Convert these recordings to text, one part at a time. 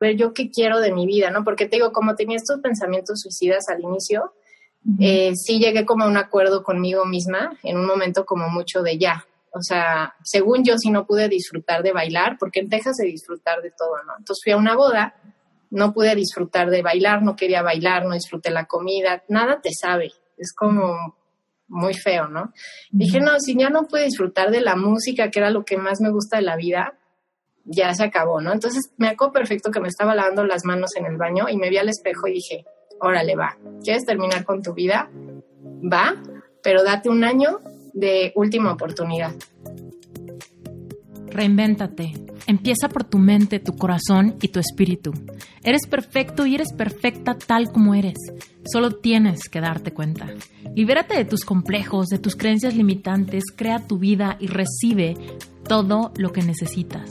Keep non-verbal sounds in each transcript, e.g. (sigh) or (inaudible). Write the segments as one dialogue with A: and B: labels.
A: ver yo qué quiero de mi vida, ¿no? Porque te digo, como tenía estos pensamientos suicidas al inicio, eh, sí llegué como a un acuerdo conmigo misma en un momento como mucho de ya. O sea, según yo sí no pude disfrutar de bailar, porque en Texas se disfrutar de todo, ¿no? Entonces fui a una boda, no pude disfrutar de bailar, no quería bailar, no disfruté la comida, nada te sabe, es como muy feo, ¿no? Dije, no, si ya no pude disfrutar de la música, que era lo que más me gusta de la vida, ya se acabó, ¿no? Entonces me acuerdo perfecto que me estaba lavando las manos en el baño y me vi al espejo y dije, órale, va, ¿quieres terminar con tu vida? Va, pero date un año de última oportunidad.
B: Reinvéntate. Empieza por tu mente, tu corazón y tu espíritu. Eres perfecto y eres perfecta tal como eres. Solo tienes que darte cuenta. Libérate de tus complejos, de tus creencias limitantes, crea tu vida y recibe todo lo que necesitas.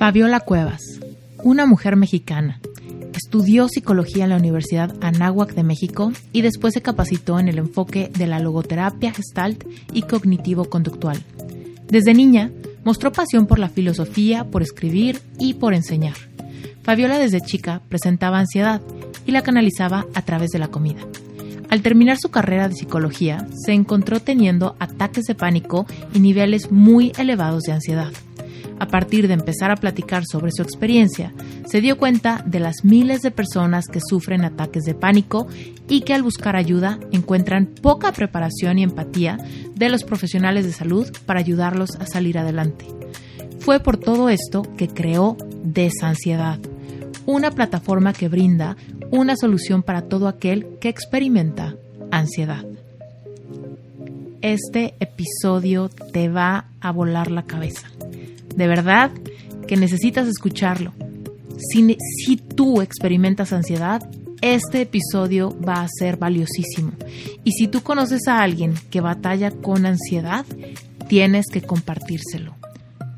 B: Fabiola Cuevas, una mujer mexicana. Estudió psicología en la Universidad Anáhuac de México y después se capacitó en el enfoque de la logoterapia gestalt y cognitivo-conductual. Desde niña, mostró pasión por la filosofía, por escribir y por enseñar. Fabiola desde chica presentaba ansiedad y la canalizaba a través de la comida. Al terminar su carrera de psicología, se encontró teniendo ataques de pánico y niveles muy elevados de ansiedad a partir de empezar a platicar sobre su experiencia, se dio cuenta de las miles de personas que sufren ataques de pánico y que al buscar ayuda encuentran poca preparación y empatía de los profesionales de salud para ayudarlos a salir adelante. Fue por todo esto que creó Desansiedad, una plataforma que brinda una solución para todo aquel que experimenta ansiedad. Este episodio te va a volar la cabeza de verdad que necesitas escucharlo. Si, tú experimentas ansiedad, este episodio va a ser valiosísimo. Y si tú conoces a alguien que batalla con ansiedad, tienes que compartírselo.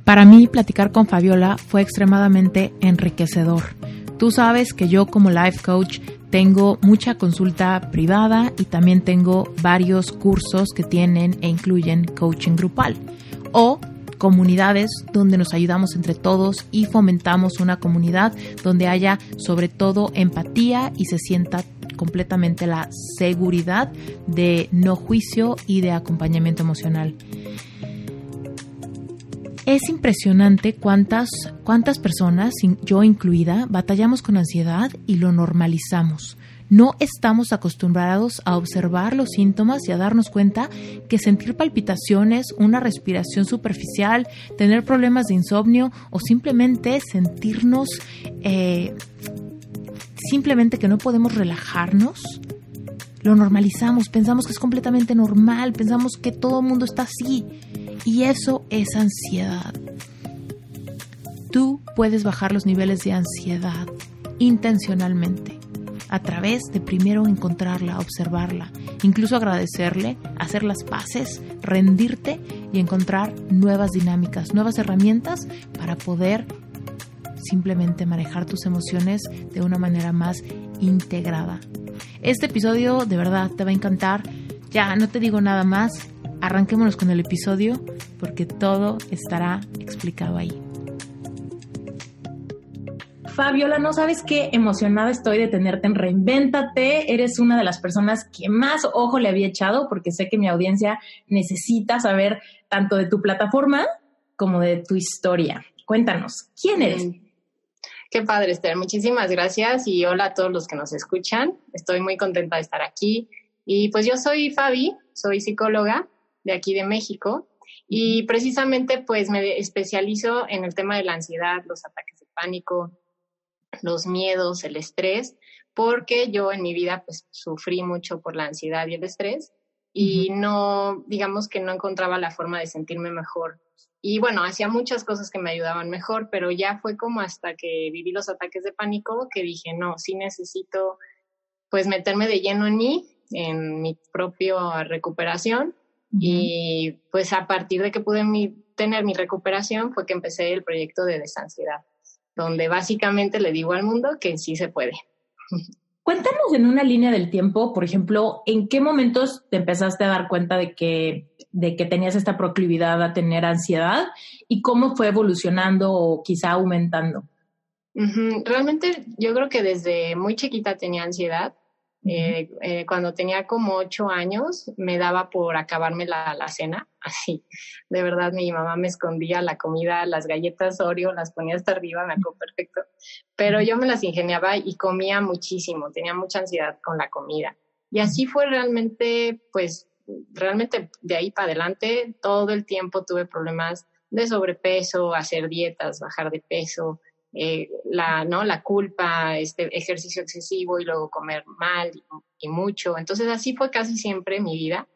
B: Para mí, platicar con Fabiola fue extremadamente enriquecedor. Tú sabes que yo como life coach tengo mucha consulta privada y también tengo varios cursos que tienen e incluyen coaching grupal o comunidades donde nos ayudamos entre todos y fomentamos una comunidad donde haya sobre todo empatía y se sienta completamente la seguridad de no juicio y de acompañamiento emocional. Es impresionante cuántas, cuántas personas, yo incluida, batallamos con ansiedad y lo normalizamos. No estamos acostumbrados a observar los síntomas y a darnos cuenta que sentir palpitaciones, una respiración superficial, tener problemas de insomnio o simplemente sentirnos, eh, simplemente que no podemos relajarnos, lo normalizamos, pensamos que es completamente normal, pensamos que todo el mundo está así. Y eso es ansiedad. Tú puedes bajar los niveles de ansiedad intencionalmente a través de primero encontrarla, observarla, incluso agradecerle, hacer las paces, rendirte y encontrar nuevas dinámicas, nuevas herramientas para poder simplemente manejar tus emociones de una manera más integrada. Este episodio de verdad te va a encantar. Ya no te digo nada más. Arranquémonos con el episodio porque todo estará explicado ahí. Fabiola, no sabes qué emocionada estoy de tenerte en Reinvéntate. Eres una de las personas que más ojo le había echado porque sé que mi audiencia necesita saber tanto de tu plataforma como de tu historia. Cuéntanos, ¿quién eres?
A: Qué padre, Esther. Muchísimas gracias y hola a todos los que nos escuchan. Estoy muy contenta de estar aquí. Y pues yo soy Fabi, soy psicóloga de aquí de México y precisamente pues me especializo en el tema de la ansiedad, los ataques de pánico, los miedos, el estrés, porque yo en mi vida pues sufrí mucho por la ansiedad y el estrés y no, digamos que no encontraba la forma de sentirme mejor. Y bueno, hacía muchas cosas que me ayudaban mejor, pero ya fue como hasta que viví los ataques de pánico que dije, no, sí necesito pues meterme de lleno en mí, en mi propia recuperación. Y pues a partir de que pude tener mi recuperación fue que empecé el proyecto de desansiedad, donde básicamente le digo al mundo que sí se puede.
B: Cuéntanos en una línea del tiempo, por ejemplo, ¿en qué momentos te empezaste a dar cuenta de que, de que tenías esta proclividad a tener ansiedad y cómo fue evolucionando o quizá aumentando?
A: Realmente yo creo que desde muy chiquita tenía ansiedad. Eh, eh, cuando tenía como ocho años, me daba por acabarme la, la, cena, así. De verdad, mi mamá me escondía la comida, las galletas Oreo, las ponía hasta arriba, me acuerdo perfecto. Pero yo me las ingeniaba y comía muchísimo, tenía mucha ansiedad con la comida. Y así fue realmente, pues, realmente de ahí para adelante, todo el tiempo tuve problemas de sobrepeso, hacer dietas, bajar de peso, eh, la, ¿no? la culpa, este ejercicio excesivo y luego comer mal y, mucho. Entonces así fue casi siempre mi vida,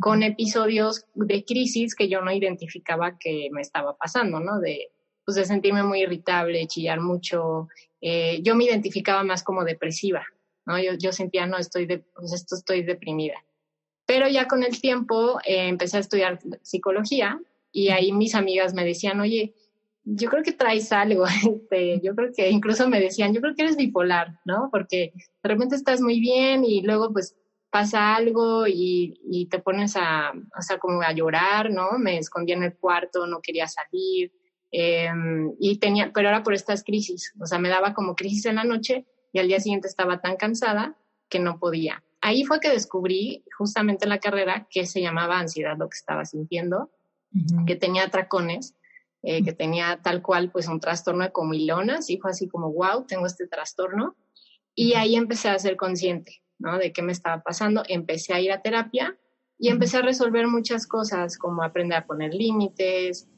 A: con episodios de crisis que yo no identificaba que me estaba pasando, ¿no? De, pues de sentirme muy irritable, chillar mucho. Eh, yo me identificaba más como depresiva, ¿no? Yo, yo sentía, no, estoy, de, pues esto estoy deprimida. Pero ya con el tiempo eh, empecé a estudiar psicología y ahí mis amigas me decían, oye, yo creo que traes algo, (laughs) este, yo creo que incluso me decían, yo creo que eres bipolar, ¿no? Porque de repente estás muy bien y luego pues pasa algo y, y te pones a, o sea, como a llorar, ¿no? Me escondía en el cuarto, no quería salir, eh, y tenía, pero era por estas crisis, o sea, me daba como crisis en la noche y al día siguiente estaba tan cansada que no podía. Ahí fue que descubrí justamente en la carrera que se llamaba ansiedad lo que estaba sintiendo, que tenía atracones eh, que tenía tal cual pues un trastorno de comilonas y fue así como, wow, tengo este trastorno. Y ahí empecé a ser consciente, ¿no? De qué me estaba pasando. Empecé a ir a terapia y empecé a resolver muchas cosas, como aprender a poner límites,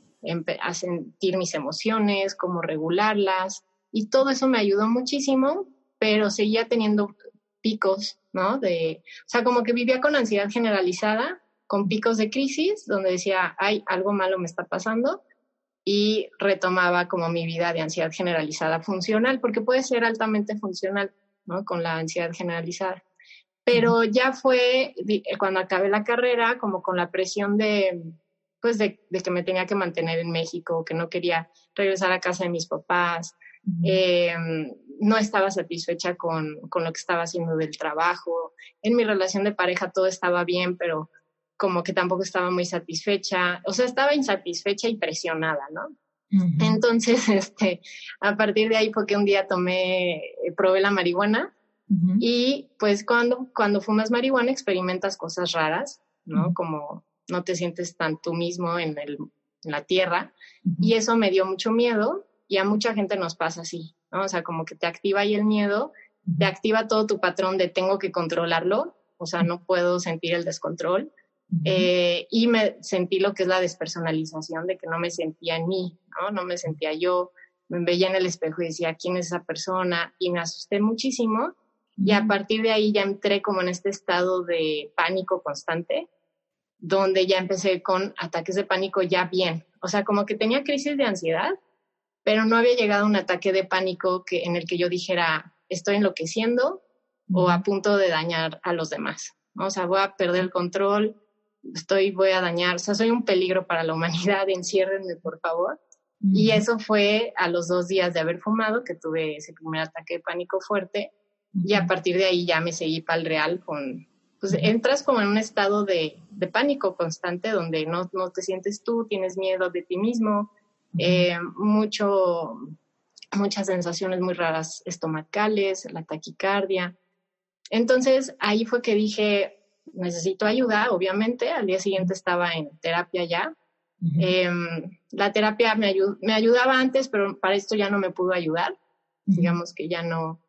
A: a sentir mis emociones, cómo regularlas. Y todo eso me ayudó muchísimo, pero seguía teniendo picos, ¿no? De, o sea, como que vivía con ansiedad generalizada, con picos de crisis, donde decía, ay, algo malo me está pasando, y retomaba como mi vida de ansiedad generalizada funcional, porque puede ser altamente funcional, ¿no? Con la ansiedad generalizada. Pero ya fue cuando acabé la carrera, como con la presión de, pues de, que me tenía que mantener en México, que no quería regresar a casa de mis papás, eh, no estaba satisfecha con, con lo que estaba haciendo del trabajo. En mi relación de pareja todo estaba bien, pero como que tampoco estaba muy satisfecha, o sea, estaba insatisfecha y presionada, ¿no? Entonces, (laughs) este, a partir de ahí fue que un día tomé, eh, probé la marihuana y pues cuando, cuando fumas marihuana experimentas cosas raras, ¿no? Como no te sientes tan tú mismo en, el, en la tierra y eso me dio mucho miedo y a mucha gente nos pasa así, ¿no? O sea, como que te activa ahí el miedo, te activa todo tu patrón de tengo que controlarlo, o sea, no puedo sentir el descontrol eh, y me sentí lo que es la despersonalización, de que no me sentía en mí, ¿no? No me sentía yo, me veía en el espejo y decía, ¿quién es esa persona? Y me asusté muchísimo. Y a partir de ahí ya entré como en este estado de pánico constante, donde ya empecé con ataques de pánico ya bien. O sea, como que tenía crisis de ansiedad, pero no había llegado a un ataque de pánico que, en el que yo dijera, estoy enloqueciendo o a punto de dañar a los demás. O sea, voy a perder el control, estoy, voy a dañar, o sea, soy un peligro para la humanidad, (laughs) enciérrenme, por favor. Y eso fue a los dos días de haber fumado, que tuve ese primer ataque de pánico fuerte, y a partir de ahí ya me seguí para el real con, pues entras como en un estado de, de pánico constante donde no, no, te sientes tú, tienes miedo de ti mismo, eh, mucho, muchas sensaciones muy raras estomacales, la taquicardia. Entonces ahí fue que dije, necesito ayuda, obviamente. Al día siguiente estaba en terapia ya. Em, la terapia me, me ayudaba antes, pero para esto ya no me pudo ayudar. Digamos que ya no,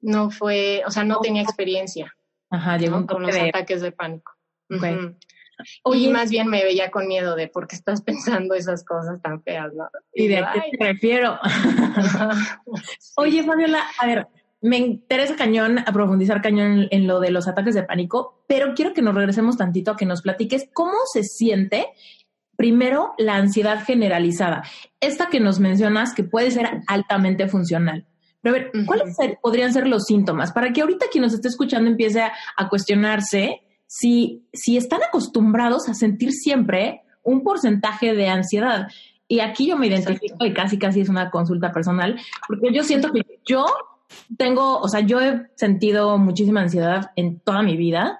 A: no fue, o sea, no tenía experiencia
B: Ajá, llegó
A: con los ataques de pánico. Y más bien me veía con miedo de por qué estás (laughs) pensando esas cosas tan feas, ¿no?
B: ¿Y, de qué te refiero? (laughs) Oye, Fabiola, a ver, me interesa cañón a profundizar cañón en, lo de los ataques de pánico, pero quiero que nos regresemos tantito a que nos platiques cómo se siente primero la ansiedad generalizada, esta que nos mencionas que puede ser altamente funcional. Pero a ver, ¿cuáles podrían ser los síntomas? Para que ahorita quien nos esté escuchando empiece a, cuestionarse si, si están acostumbrados a sentir siempre un porcentaje de ansiedad. Y aquí yo me identifico y casi casi es una consulta personal, porque yo siento que yo tengo, o sea, yo he sentido muchísima ansiedad en toda mi vida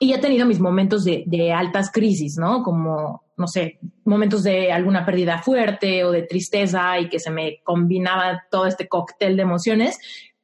B: y he tenido mis momentos de, altas crisis, ¿no? Como, no sé, momentos de alguna pérdida fuerte o de tristeza y que se me combinaba todo este cóctel de emociones.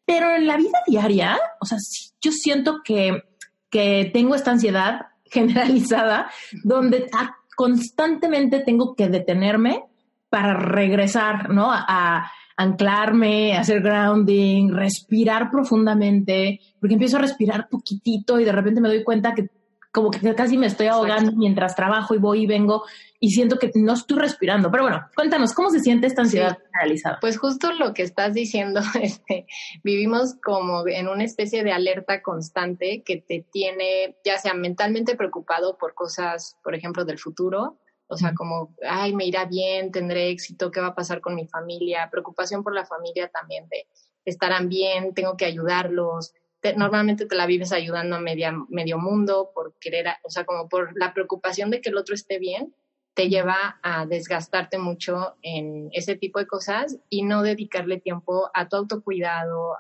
B: Pero en la vida diaria, o sea, yo siento que, que tengo esta ansiedad (laughs) generalizada donde constantemente tengo que detenerme para regresar, ¿no? A, anclarme, hacer grounding, respirar profundamente, porque empiezo a respirar poquitito y de repente me doy cuenta que como que casi me estoy ahogando mientras trabajo y voy y vengo y siento que no estoy respirando. Pero bueno, cuéntanos, ¿cómo se siente esta ansiedad generalizada?
A: Pues justo lo que estás diciendo, (laughs) este, vivimos como en una especie de alerta constante que te tiene ya sea mentalmente preocupado por cosas, por ejemplo, del futuro, o sea, como, ay, me irá bien, tendré éxito, ¿qué va a pasar con mi familia? Preocupación por la familia también, de estarán bien, tengo que ayudarlos. normalmente te la vives ayudando a media, medio mundo por querer, o sea, como por la preocupación de que el otro esté bien, te lleva a desgastarte mucho en ese tipo de cosas y no dedicarle tiempo a tu autocuidado,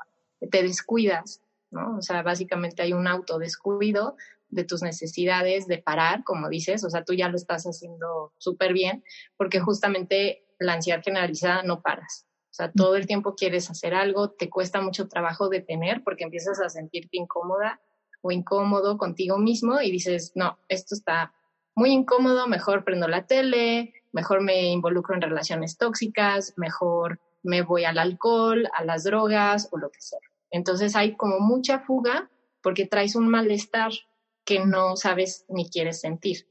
A: te descuidas, ¿no? O sea, básicamente hay un autodescuido de tus necesidades, de parar, como dices, o sea, tú ya lo estás haciendo súper bien, porque justamente la ansiedad generalizada no paras. O sea, todo el tiempo quieres hacer algo, te cuesta mucho trabajo detener porque empiezas a sentirte incómoda o incómodo contigo mismo y dices, no, esto está muy incómodo, mejor prendo la tele, mejor me involucro en relaciones tóxicas, mejor me voy al alcohol, a las drogas o lo que sea. Entonces hay como mucha fuga porque traes un malestar que no sabes ni quieres sentir.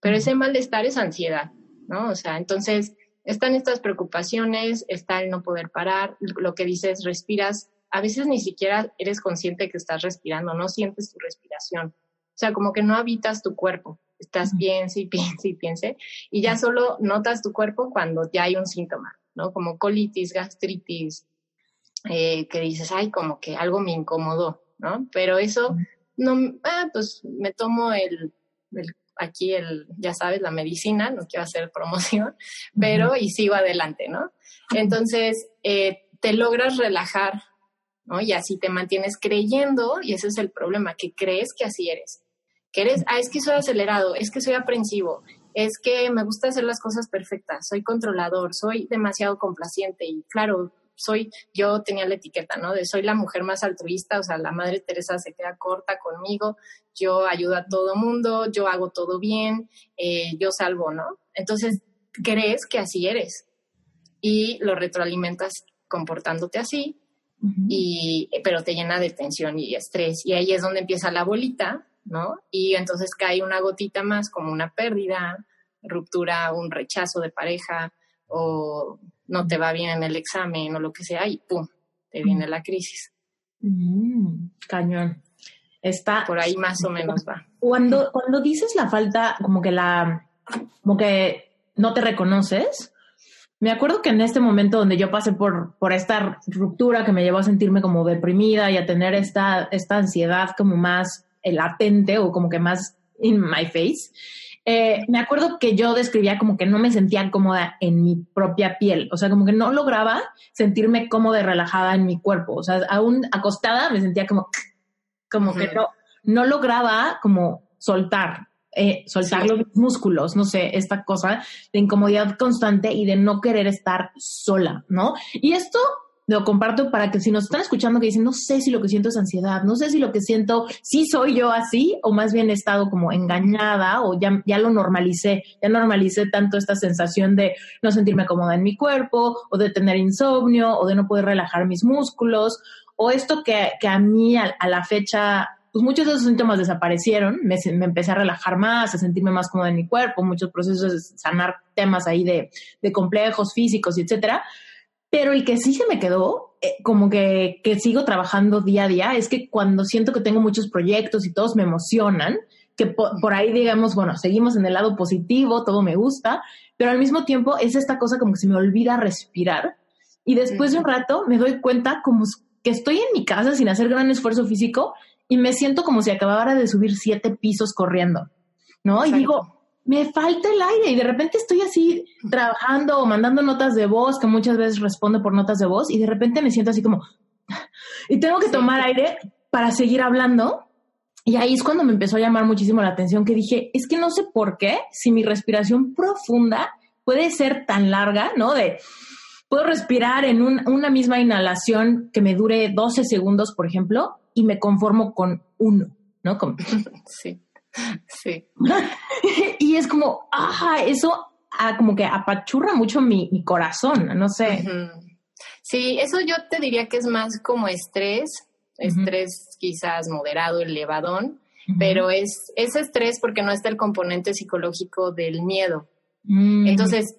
A: Pero ese malestar es ansiedad, ¿no? O sea, entonces están estas preocupaciones, está el no poder parar, lo que dices, respiras, a veces ni siquiera eres consciente que estás respirando, no sientes tu respiración. O sea, como que no habitas tu cuerpo, estás piense y (laughs) piense y piense, y ya solo notas tu cuerpo cuando ya hay un síntoma, ¿no? Como colitis, gastritis, eh, que dices, ay, como que algo me incomodó, ¿no? Pero eso no, ah, pues me tomo el, aquí el, ya sabes, la medicina, no quiero hacer (laughs) promoción, pero y sigo adelante, ¿no? Entonces, eh, te logras relajar, ¿no? Y así te mantienes creyendo, y ese es el problema, que crees que así eres. Que eres, ah, es que soy acelerado, es que soy aprensivo, es que me gusta hacer las cosas perfectas, soy controlador, soy demasiado complaciente y claro, soy, yo tenía la etiqueta, ¿no? De soy la mujer más altruista, o sea, la Madre Teresa se queda corta conmigo, yo ayudo a todo mundo, yo hago todo bien, eh, yo salvo, ¿no? Entonces, crees que así eres y lo retroalimentas comportándote así, y, pero te llena de tensión y estrés. Y ahí es donde empieza la bolita, ¿no? Y entonces cae una gotita más como una pérdida, ruptura, un rechazo de pareja o no te va bien en el examen o lo que sea y ¡pum! te viene la crisis.
B: Mm, cañón. Está
A: por ahí más o menos va.
B: Cuando, cuando dices la falta, como que la, como que no te reconoces, me acuerdo que en este momento donde yo pasé por, por esta ruptura que me llevó a sentirme como deprimida y a tener esta, esta ansiedad como más latente o como que más in my face, eh, me acuerdo que yo describía como que no me sentía cómoda en mi propia piel, o sea, como que no lograba sentirme cómoda y relajada en mi cuerpo, o sea, aún acostada me sentía como, como que no, no lograba como soltar, eh, soltar los músculos, no sé, esta cosa de incomodidad constante y de no querer estar sola, ¿no? Y esto lo comparto para que si nos están escuchando que dicen, no sé si lo que siento es ansiedad, no sé si lo que siento, sí soy yo así, o más bien he estado como engañada, o ya, ya lo normalicé, ya normalicé tanto esta sensación de no sentirme cómoda en mi cuerpo, o de tener insomnio, o de no poder relajar mis músculos, o esto que, que a mí a, la fecha pues muchos de esos síntomas desaparecieron, me, me, empecé a relajar más, a sentirme más cómoda en mi cuerpo, muchos procesos de sanar temas ahí de, de complejos físicos etcétera, Pero el que sí se me quedó, eh, como que, que sigo trabajando día a día, es que cuando siento que tengo muchos proyectos y todos me emocionan, que por, ahí digamos, bueno, seguimos en el lado positivo, todo me gusta, pero al mismo tiempo es esta cosa como que se me olvida respirar y después de un rato me doy cuenta como que estoy en mi casa sin hacer gran esfuerzo físico y me siento como si acabara de subir siete pisos corriendo, ¿no? Y digo, me falta el aire y de repente estoy así trabajando o mandando notas de voz, que muchas veces respondo por notas de voz y de repente me siento así como, (laughs) y tengo que tomar aire para seguir hablando y ahí es cuando me empezó a llamar muchísimo la atención que dije, es que no sé por qué, si mi respiración profunda puede ser tan larga, ¿no? De, puedo respirar en una misma inhalación que me dure 12 segundos, por ejemplo, y me conformo con uno, ¿no? (laughs)
A: Sí, sí. (laughs)
B: y es como, ah, eso ah, como que apachurra mucho mi, corazón, no sé.
A: Sí, eso yo te diría que es más como estrés estrés quizás moderado, elevadón, pero es, estrés porque no está el componente psicológico del miedo. Mm. Entonces,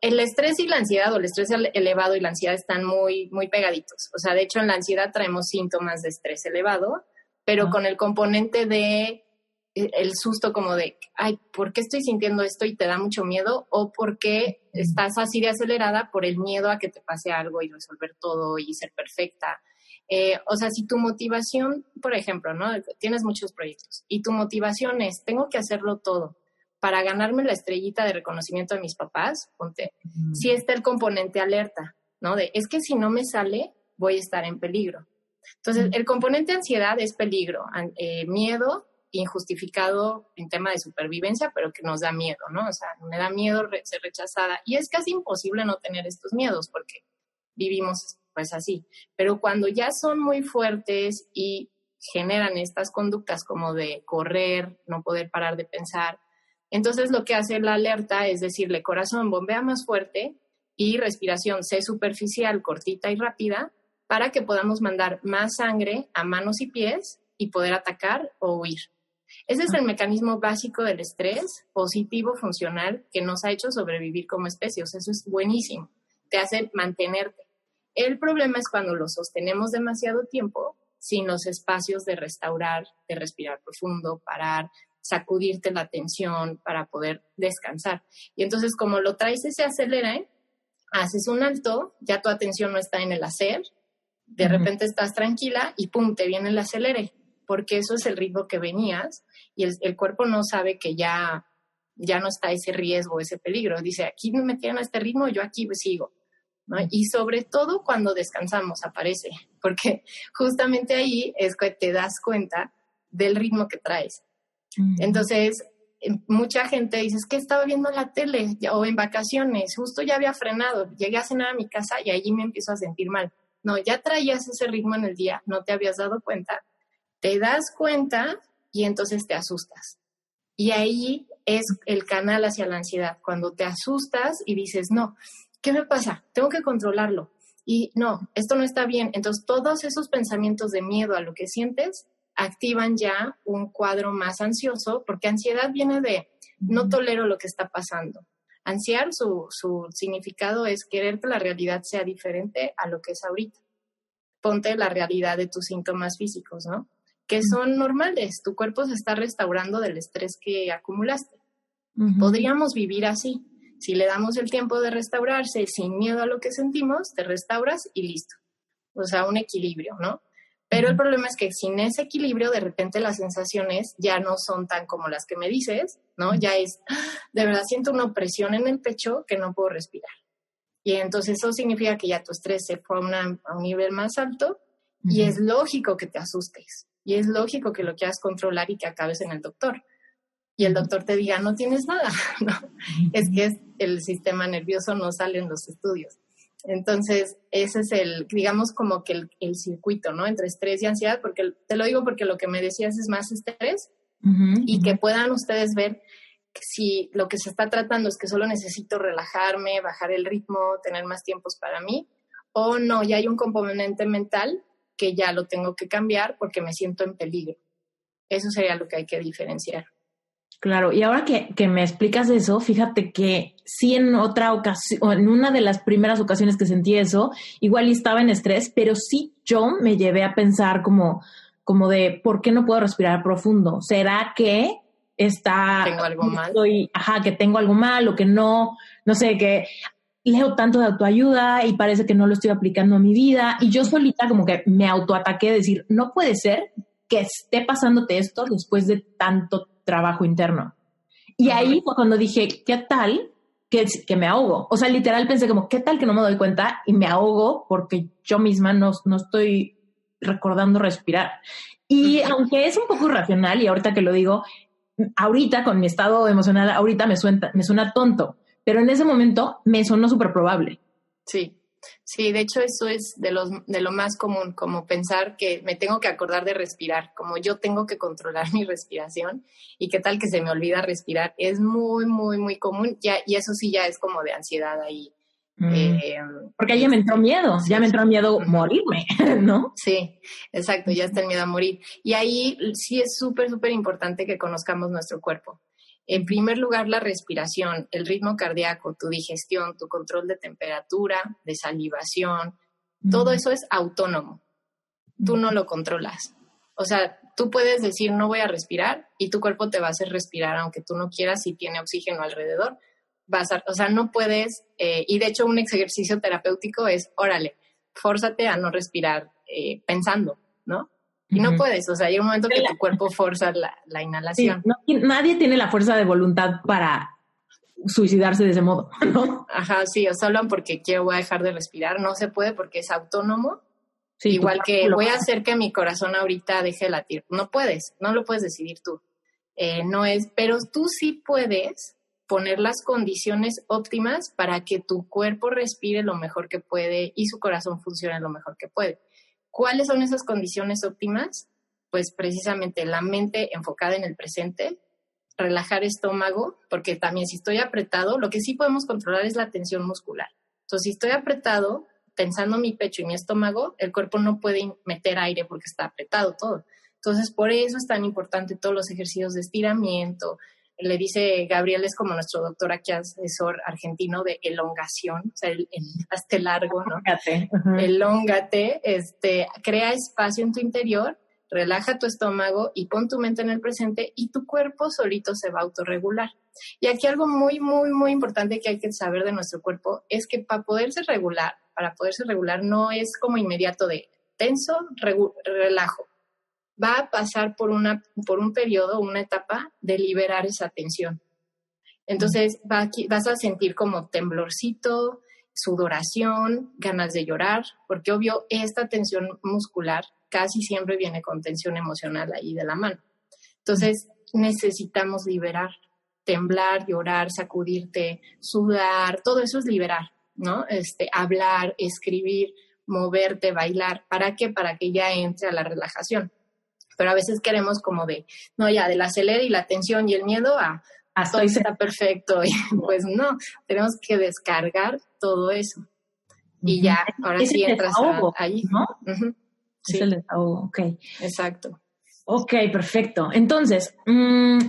A: el estrés y la ansiedad o el estrés elevado y la ansiedad están muy, muy pegaditos. O sea, de hecho, en la ansiedad traemos síntomas de estrés elevado, pero con el componente de el susto como de, ay, ¿por qué estoy sintiendo esto y te da mucho miedo? O porque estás así de acelerada por el miedo a que te pase algo y resolver todo y ser perfecta eh, o sea, si tu motivación, por ejemplo, ¿no? Tienes muchos proyectos y tu motivación es, tengo que hacerlo todo para ganarme la estrellita de reconocimiento de mis papás, ponte, si está el componente alerta, ¿no? De, es que si no me sale, voy a estar en peligro. Entonces, el componente ansiedad es peligro, eh, miedo injustificado en tema de supervivencia, pero que nos da miedo, ¿no? O sea, me da miedo ser rechazada. Y es casi imposible no tener estos miedos porque vivimos pues así. Pero cuando ya son muy fuertes y generan estas conductas como de correr, no poder parar de pensar, entonces lo que hace la alerta es decirle, corazón, bombea más fuerte y respiración, sé superficial, cortita y rápida, para que podamos mandar más sangre a manos y pies y poder atacar o huir. Ese es el mecanismo básico del estrés positivo funcional que nos ha hecho sobrevivir como especie. eso es buenísimo. Te hace mantenerte. El problema es cuando lo sostenemos demasiado tiempo sin los espacios de restaurar, de respirar profundo, parar, sacudirte la tensión para poder descansar. Y entonces como lo traes y se acelera, ¿eh? haces un alto, ya tu atención no está en el hacer, de repente estás tranquila y pum, te viene el acelere, porque eso es el ritmo que venías y el, el cuerpo no sabe que ya, ya no está ese riesgo, ese peligro. Dice, aquí me metieron a este ritmo, yo aquí sigo. Y sobre todo cuando descansamos aparece, (laughs) porque justamente ahí es que te das cuenta del ritmo que traes. Entonces, em, mucha gente dice, es que estaba viendo la tele o en vacaciones, justo ya había frenado, llegué a cenar a mi casa y allí me empiezo a sentir mal. No, ya traías ese ritmo en el día, no te habías dado cuenta, te das cuenta y entonces te asustas. Y ahí es el canal hacia la ansiedad, cuando te asustas y dices, no, ¿qué me pasa? Tengo que controlarlo. Y no, esto no está bien. Entonces, todos esos pensamientos de miedo a lo que sientes activan ya un cuadro más ansioso, porque ansiedad viene de no tolero lo que está pasando. Ansiar, su, su significado es querer que la realidad sea diferente a lo que es ahorita. Ponte la realidad de tus síntomas físicos, ¿no? Que son normales. Tu cuerpo se está restaurando del estrés que acumulaste. Podríamos vivir así, si le damos el tiempo de restaurarse sin miedo a lo que sentimos, te restauras y listo. O sea, un equilibrio, ¿no? Pero el problema es que sin ese equilibrio, de repente las sensaciones ya no son tan como las que me dices, ¿no? Ya es, de verdad siento una opresión en el pecho que no puedo respirar. Y entonces eso significa que ya tu estrés se fue a, un nivel más alto y es lógico que te asustes. Y es lógico que lo quieras controlar y que acabes en el doctor y el doctor te diga, no tienes nada, (laughs) ¿no? Es que es, el sistema nervioso no sale en los estudios. Entonces, ese es el, digamos, como que el, circuito, ¿no? Entre estrés y ansiedad, porque te lo digo porque lo que me decías es más estrés y que puedan ustedes ver si lo que se está tratando es que solo necesito relajarme, bajar el ritmo, tener más tiempos para mí, o no, ya hay un componente mental que ya lo tengo que cambiar porque me siento en peligro. Eso sería lo que hay que diferenciar.
B: Claro, y ahora que, que, me explicas eso, fíjate que sí en otra ocasión, en una de las primeras ocasiones que sentí eso, igual estaba en estrés, pero sí yo me llevé a pensar como, como de, ¿por qué no puedo respirar profundo? ¿Será que está...
A: Tengo algo mal.
B: ajá, que tengo algo mal o que no, no sé, que leo tanto de autoayuda y parece que no lo estoy aplicando a mi vida. Y yo solita como que me autoataqué de decir, no puede ser que esté pasándote esto después de tanto trabajo interno. Y ahí fue cuando dije, ¿qué tal que, que, me ahogo? O sea, literal pensé como, ¿qué tal que no me doy cuenta y me ahogo porque yo misma no, no estoy recordando respirar? Y aunque es un poco irracional y ahorita que lo digo, ahorita con mi estado emocional, ahorita me suena, me suena tonto, pero en ese momento me sonó súper probable.
A: Sí, Sí, de hecho eso es de, los, de lo más común, como pensar que me tengo que acordar de respirar, como yo tengo que controlar (laughs) mi respiración y qué tal que se me olvida respirar, es muy, muy, muy común ya, y eso sí ya es como de ansiedad ahí.
B: Mm. Eh, Porque ahí ya me entró miedo, ya me entró miedo morirme, (laughs) ¿no?
A: Sí, exacto, ya está el miedo a morir. Y ahí sí es súper, súper importante que conozcamos nuestro cuerpo. En primer lugar, la respiración, el ritmo cardíaco, tu digestión, tu control de temperatura, de salivación, todo eso es autónomo. Tú no lo controlas. O sea, tú puedes decir no voy a respirar y tu cuerpo te va a hacer respirar aunque tú no quieras si tiene oxígeno alrededor. Vas o sea, no puedes, eh, y de hecho un ejercicio terapéutico es, órale, fórzate a no respirar eh, pensando, ¿no? Y no puedes, o sea, hay un momento que tu cuerpo forza la, inhalación.
B: nadie tiene la fuerza de voluntad para suicidarse de ese modo, (laughs) ¿no?
A: Ajá, sí, o solo porque quiero voy a dejar de respirar, no se puede porque es autónomo. Igual que voy a hacer que mi corazón ahorita deje de latir. No puedes, no lo puedes decidir tú. Eh, no es, pero tú sí puedes poner las condiciones óptimas para que tu cuerpo respire lo mejor que puede y su corazón funcione lo mejor que puede. ¿Cuáles son esas condiciones óptimas? Pues precisamente la mente enfocada en el presente, relajar estómago, porque también si estoy apretado, lo que sí podemos controlar es la tensión muscular. Entonces, si estoy apretado, pensando mi pecho y mi estómago, el cuerpo no puede meter aire porque está apretado todo. Entonces, por eso es tan importante todos los ejercicios de estiramiento, le dice Gabriel, es como nuestro doctor aquí, asesor argentino de elongación, o sea, el, el largo, ¿no? Elóngate, este, crea espacio en tu interior, relaja tu estómago y pon tu mente en el presente y tu cuerpo solito se va a autorregular. Y aquí algo muy, muy, muy importante que hay que saber de nuestro cuerpo es que para poderse regular, para poderse regular no es como inmediato de tenso, relajo va a pasar por, una, por un periodo, una etapa de liberar esa tensión. Entonces vas a sentir como temblorcito, sudoración, ganas de llorar, porque obvio esta tensión muscular casi siempre viene con tensión emocional ahí de la mano. Entonces necesitamos liberar, temblar, llorar, sacudirte, sudar, todo eso es liberar, ¿no? Este, hablar, escribir, moverte, bailar, ¿para qué? Para que ya entre a la relajación pero a veces queremos como de, no, ya del acelere y la tensión y el miedo a, a todo está perfecto. (laughs) Y pues no, tenemos que descargar todo eso. Y ya, ahora sí entras ahí.
B: ¿no? sí. Es el desahogo, ok.
A: Exacto.
B: Ok, perfecto. Entonces, mmm,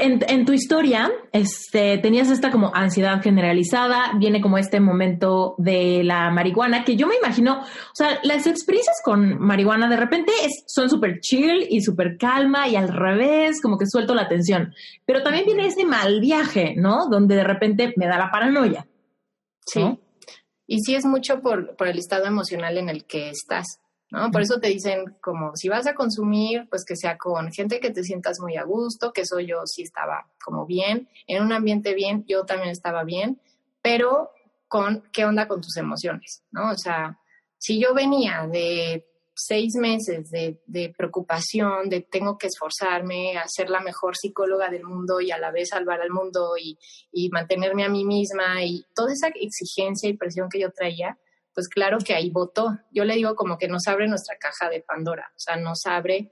B: en, tu historia, este, tenías esta como ansiedad generalizada, viene como este momento de la marihuana, que yo me imagino, o sea, las experiencias con marihuana de repente son súper chill y súper calma y al revés, como que suelto la tensión. Pero también viene ese mal viaje, ¿no? Donde de repente me da la paranoia.
A: Sí. Y sí es mucho por, por el estado emocional en el que estás. ¿No? Por eso te dicen como si vas a consumir, pues que sea con gente que te sientas muy a gusto, que eso yo sí estaba como bien, en un ambiente bien, yo también estaba bien, pero con qué onda con tus emociones, ¿no? O sea, si yo venía de seis meses de, preocupación, de tengo que esforzarme a ser la mejor psicóloga del mundo y a la vez salvar al mundo y mantenerme a mí misma y toda esa exigencia y presión que yo traía, pues claro que ahí votó. Yo le digo como que nos abre nuestra caja de Pandora, o sea, nos abre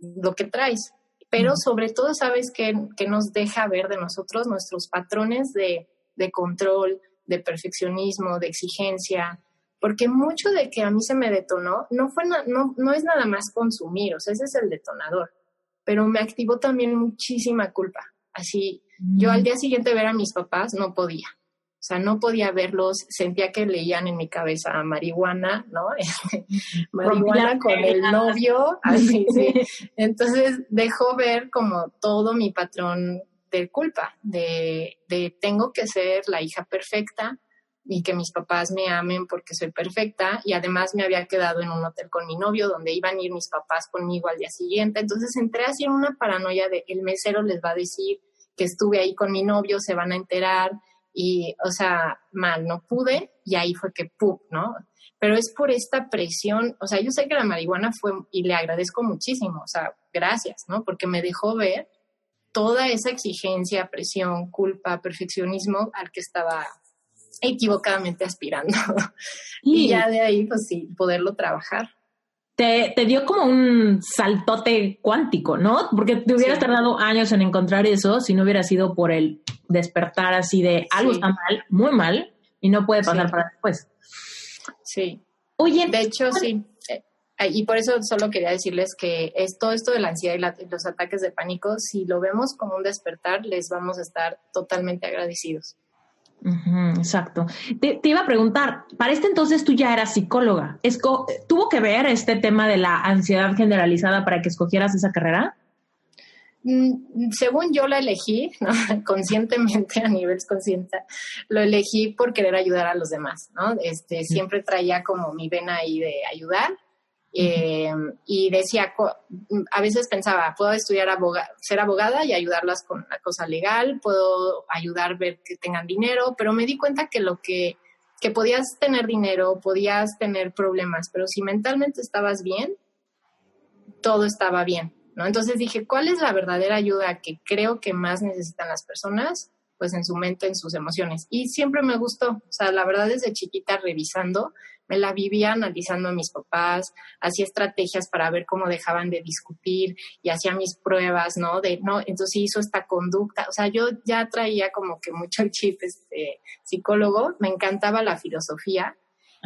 A: lo que traes. Pero sobre todo, ¿sabes que nos deja ver de nosotros nuestros patrones de, control, de perfeccionismo, de exigencia? Porque mucho de que a mí se me detonó no, fue no, no es nada más consumir, o sea, ese es el detonador. pero me activó también muchísima culpa. Así, yo al día siguiente ver a mis papás no podía. O sea, no podía verlos, sentía que leían en mi cabeza marihuana, ¿no? (laughs) marihuana con el novio, (laughs) así, sí. Entonces dejó ver como todo mi patrón de culpa, de, de tengo que ser la hija perfecta, y que mis papás me amen porque soy perfecta y además me había quedado en un hotel con mi novio donde iban a ir mis papás conmigo al día siguiente. Entonces entré así en una paranoia de el mesero les va a decir que estuve ahí con mi novio, se van a enterar y, o sea, mal, no pude y ahí fue que, ¡pum!, ¿no? Pero es por esta presión, o sea, yo sé que la marihuana fue, y le agradezco muchísimo, o sea, gracias, ¿no? Porque me dejó ver toda esa exigencia, presión, culpa, perfeccionismo al que estaba equivocadamente aspirando. Y, ya de ahí, pues sí, poderlo trabajar.
B: Te, te, dio como un saltote cuántico, ¿no? Porque te hubieras tardado años en encontrar eso si no hubiera sido por el despertar así de algo está mal, muy mal, y no puede pasar para después.
A: Sí. Oye, de hecho, sí. Eh, y por eso solo quería decirles que es todo esto de la ansiedad y los ataques de pánico, si lo vemos como un despertar, les vamos a estar totalmente agradecidos
B: exacto. Te, iba a preguntar, para este entonces tú ya eras psicóloga. ¿Tuvo que ver este tema de la ansiedad generalizada para que escogieras esa carrera?
A: Mm, según yo la elegí, (laughs) conscientemente, a nivel consciente, lo elegí por querer ayudar a los demás, ¿no? Este, siempre traía como mi vena ahí de ayudar eh, y decía, a veces pensaba, puedo estudiar abogada, ser abogada y ayudarlas con la cosa legal, puedo ayudar a ver que tengan dinero, pero me di cuenta que lo que, que podías tener dinero, podías tener problemas, pero si mentalmente estabas bien, todo estaba bien, ¿no? Entonces dije, ¿cuál es la verdadera ayuda que creo que más necesitan las personas? Pues en su mente, en sus emociones. Y siempre me gustó, o sea, la verdad desde chiquita revisando, me la vivía analizando a mis papás, hacía estrategias para ver cómo dejaban de discutir y hacía mis pruebas, ¿no? De, no, entonces hizo esta conducta, o sea, yo ya traía como que mucho el chip este, psicólogo, me encantaba la filosofía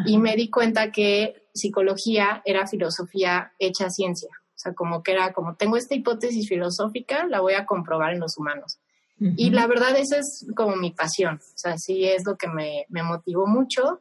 A: y me di cuenta que psicología era filosofía hecha ciencia, o sea, como que era como tengo esta hipótesis filosófica, la voy a comprobar en los humanos. Y la verdad, esa es como mi pasión, o sea, sí es lo que me, me motivó mucho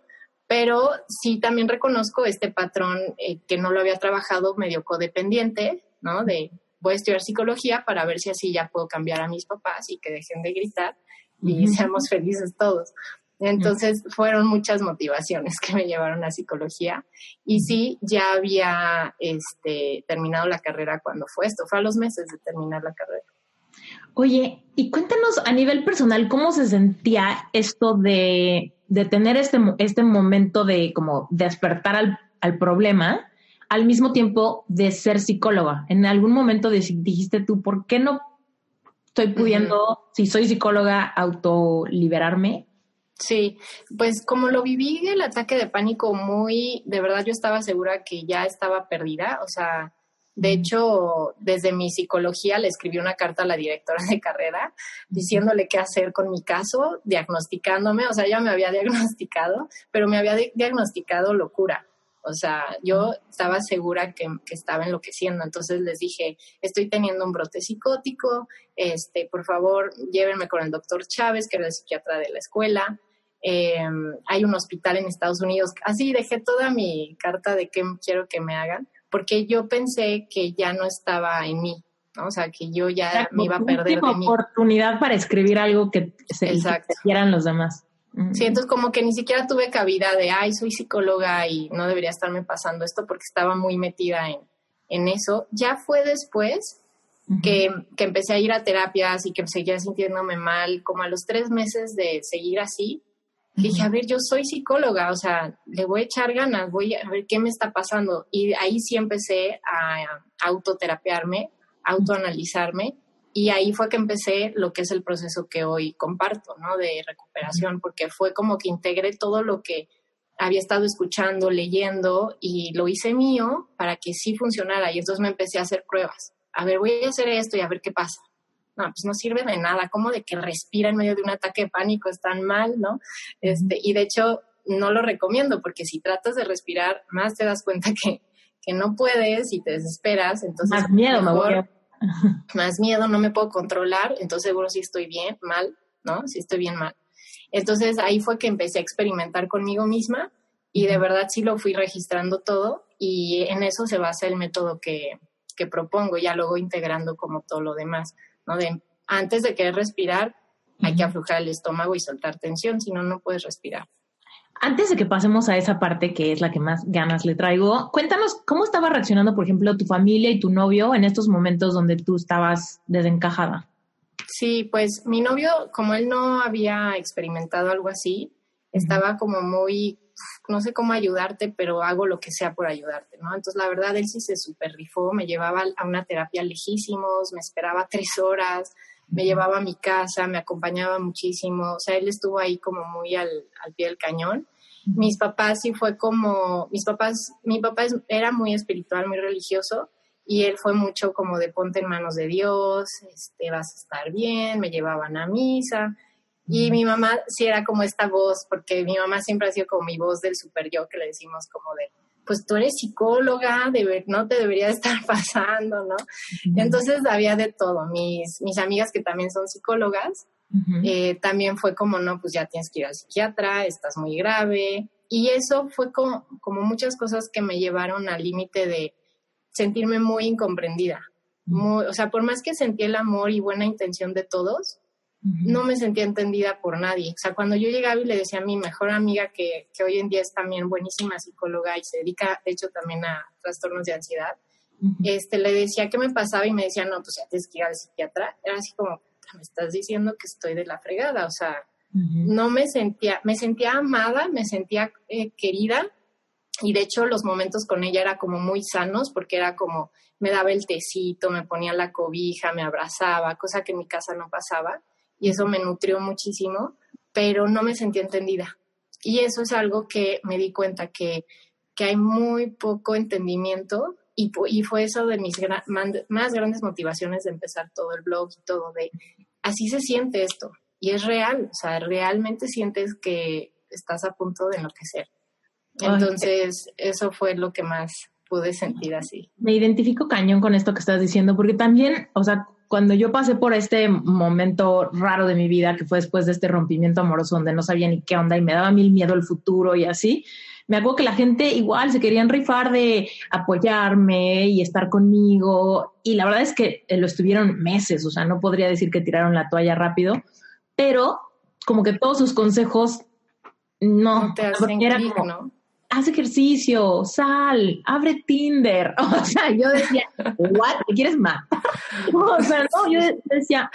A: pero sí también reconozco este patrón eh, que no lo había trabajado medio codependiente, ¿no? De voy a estudiar psicología para ver si así ya puedo cambiar a mis papás y que dejen de gritar y seamos (laughs) felices todos. Entonces fueron muchas motivaciones que me llevaron a psicología y sí, ya había este, terminado la carrera cuando fue esto, fue a los meses de terminar la carrera.
B: Oye, y cuéntanos a nivel personal, ¿cómo se sentía esto de de tener este, este momento de como despertar al, al problema, al mismo tiempo de ser psicóloga. En algún momento dijiste tú, ¿por qué no estoy pudiendo, si soy psicóloga, autoliberarme?
A: Sí, pues como lo viví el ataque de pánico muy, de verdad yo estaba segura que ya estaba perdida, o sea, de hecho, desde mi psicología le escribí una carta a la directora de carrera diciéndole qué hacer con mi caso, diagnosticándome, o sea, ella me había (laughs) diagnosticado, pero me había diagnosticado locura. O sea, yo estaba segura que, estaba enloqueciendo. Entonces les dije, estoy teniendo un brote psicótico, este, por favor, llévenme con el doctor Chávez, que era el psiquiatra de la escuela. Em, hay un hospital en Estados Unidos. Así dejé toda mi carta de qué quiero que me hagan porque yo pensé que ya no estaba en mí, ¿no? O sea, que yo ya me iba a perder de mí.
B: oportunidad para escribir algo que se quieran los demás.
A: Sí, entonces como que ni siquiera tuve cabida de, ay, soy psicóloga y no debería estarme pasando esto porque estaba muy metida en, en eso. Ya fue después que, que, empecé a ir a terapias y que seguía sintiéndome mal, como a los tres meses de seguir así, Dije, a ver, yo soy psicóloga, o sea, le voy a echar ganas, voy a ver qué me está pasando. Y ahí sí empecé a autoterapiarme, autoanalizarme, y ahí fue que empecé lo que es el proceso que hoy comparto, ¿no? De recuperación, porque fue como que integré todo lo que había estado escuchando, leyendo, y lo hice mío para que sí funcionara. Y entonces me empecé a hacer pruebas. A ver, voy a hacer esto y a ver qué pasa no, pues no sirve de nada, como de que respira en medio de un ataque de pánico es tan mal, ¿no? Este, y de hecho, no lo recomiendo porque si tratas de respirar, más te das cuenta que, que no puedes y te desesperas, entonces...
B: Más miedo, mejor, (laughs)
A: más miedo, no me puedo controlar, entonces seguro si estoy bien, mal, ¿no? Si estoy bien, mal. Entonces ahí fue que empecé a experimentar conmigo misma y de verdad sí lo fui registrando todo y en eso se basa el método que, que propongo, ya luego integrando como todo lo demás, ¿no? De, antes de querer respirar, hay que aflojar el estómago y soltar tensión, si no, no puedes respirar.
B: Antes de que pasemos a esa parte que es la que más ganas le traigo, cuéntanos cómo estaba reaccionando, por ejemplo, tu familia y tu novio en estos momentos donde tú estabas desencajada.
A: Sí, pues mi novio, como él no había experimentado algo así, estaba como muy, no sé cómo ayudarte, pero hago lo que sea por ayudarte, ¿no? Entonces, la verdad, él sí se super rifó, me llevaba a una terapia lejísimos, me esperaba tres horas, me llevaba a mi casa, me acompañaba muchísimo, o sea, él estuvo ahí como muy al, pie del cañón. Mis papás sí fue como, mis papás, mi papá era muy espiritual, muy religioso, y él fue mucho como de ponte en manos de Dios, este, vas a estar bien, me llevaban a misa, y mi mamá sí era como esta voz, porque mi mamá siempre ha sido como mi voz del super yo, que le decimos como de, pues tú eres psicóloga, no te debería estar (laughs) pasando, ¿no? Entonces había de todo. Mis, mis amigas que también son psicólogas, eh, también fue como, no, pues ya tienes que ir al psiquiatra, estás muy grave. Y eso fue como, como muchas cosas que me llevaron al límite de sentirme muy incomprendida. o sea, por más que sentí el amor y buena intención de todos, no me sentía entendida por nadie. O sea, cuando yo llegaba y le decía a mi mejor amiga, que, que, hoy en día es también buenísima psicóloga y se dedica, de hecho, también a trastornos de ansiedad, este, le decía qué me pasaba y me decía, no, pues ya tienes que ir al psiquiatra. Era así como, me estás diciendo que estoy de la fregada. O sea, no me sentía, me sentía amada, me sentía eh, querida. Y de hecho los momentos con ella era como muy sanos porque era como, me daba el tecito, me ponía la cobija, me abrazaba, cosa que en mi casa no pasaba y eso me nutrió muchísimo, pero no me sentí entendida. Y eso es algo que me di cuenta que, que hay muy poco entendimiento y, y fue eso de mis más grandes motivaciones de empezar todo el blog y todo, de así se siente esto y es real, o sea, realmente sientes que estás a punto de enloquecer. Entonces, eso fue lo que más pude sentir así.
B: Me identifico cañón con esto que estás diciendo, porque también, o sea, cuando yo pasé por este momento raro de mi vida, que fue después de este rompimiento amoroso donde no sabía ni qué onda y me daba mil miedo el futuro y así, me acuerdo que la gente igual se querían rifar de apoyarme y estar conmigo y la verdad es que lo estuvieron meses, o sea, no podría decir que tiraron la toalla rápido, pero como que todos sus consejos no,
A: te hacen era ¿no?
B: Haz ejercicio, sal, abre Tinder. (laughs) O sea, yo decía, ¿what? ¿Te quieres más? (laughs) O sea, no, yo decía,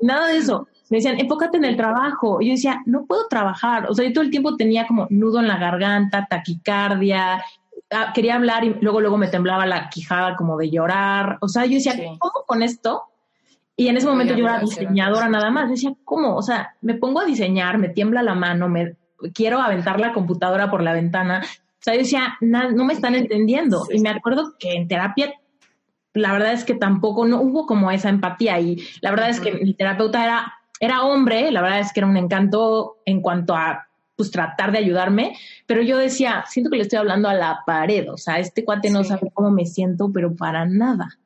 B: nada de eso. Me decían, enfócate en el trabajo. Y yo decía, no puedo trabajar. O sea, yo todo el tiempo tenía como nudo en la garganta, taquicardia, ah, quería hablar y luego, luego me temblaba la quijada como de llorar. O sea, yo decía, ¿cómo con esto? Y en ese momento yo era diseñadora nada más. Decía, ¿cómo? O sea, me pongo a diseñar, me tiembla la mano, me quiero aventar la computadora por la ventana. O sea, yo decía, no me están entendiendo. Y me acuerdo que en terapia, la verdad es que tampoco, no hubo como esa empatía. Y la verdad es que mi terapeuta era, era hombre, la verdad es que era un encanto en cuanto a pues tratar de ayudarme, pero yo decía, siento que le estoy hablando a la pared, o sea, este cuate no sabe cómo me siento, pero para nada.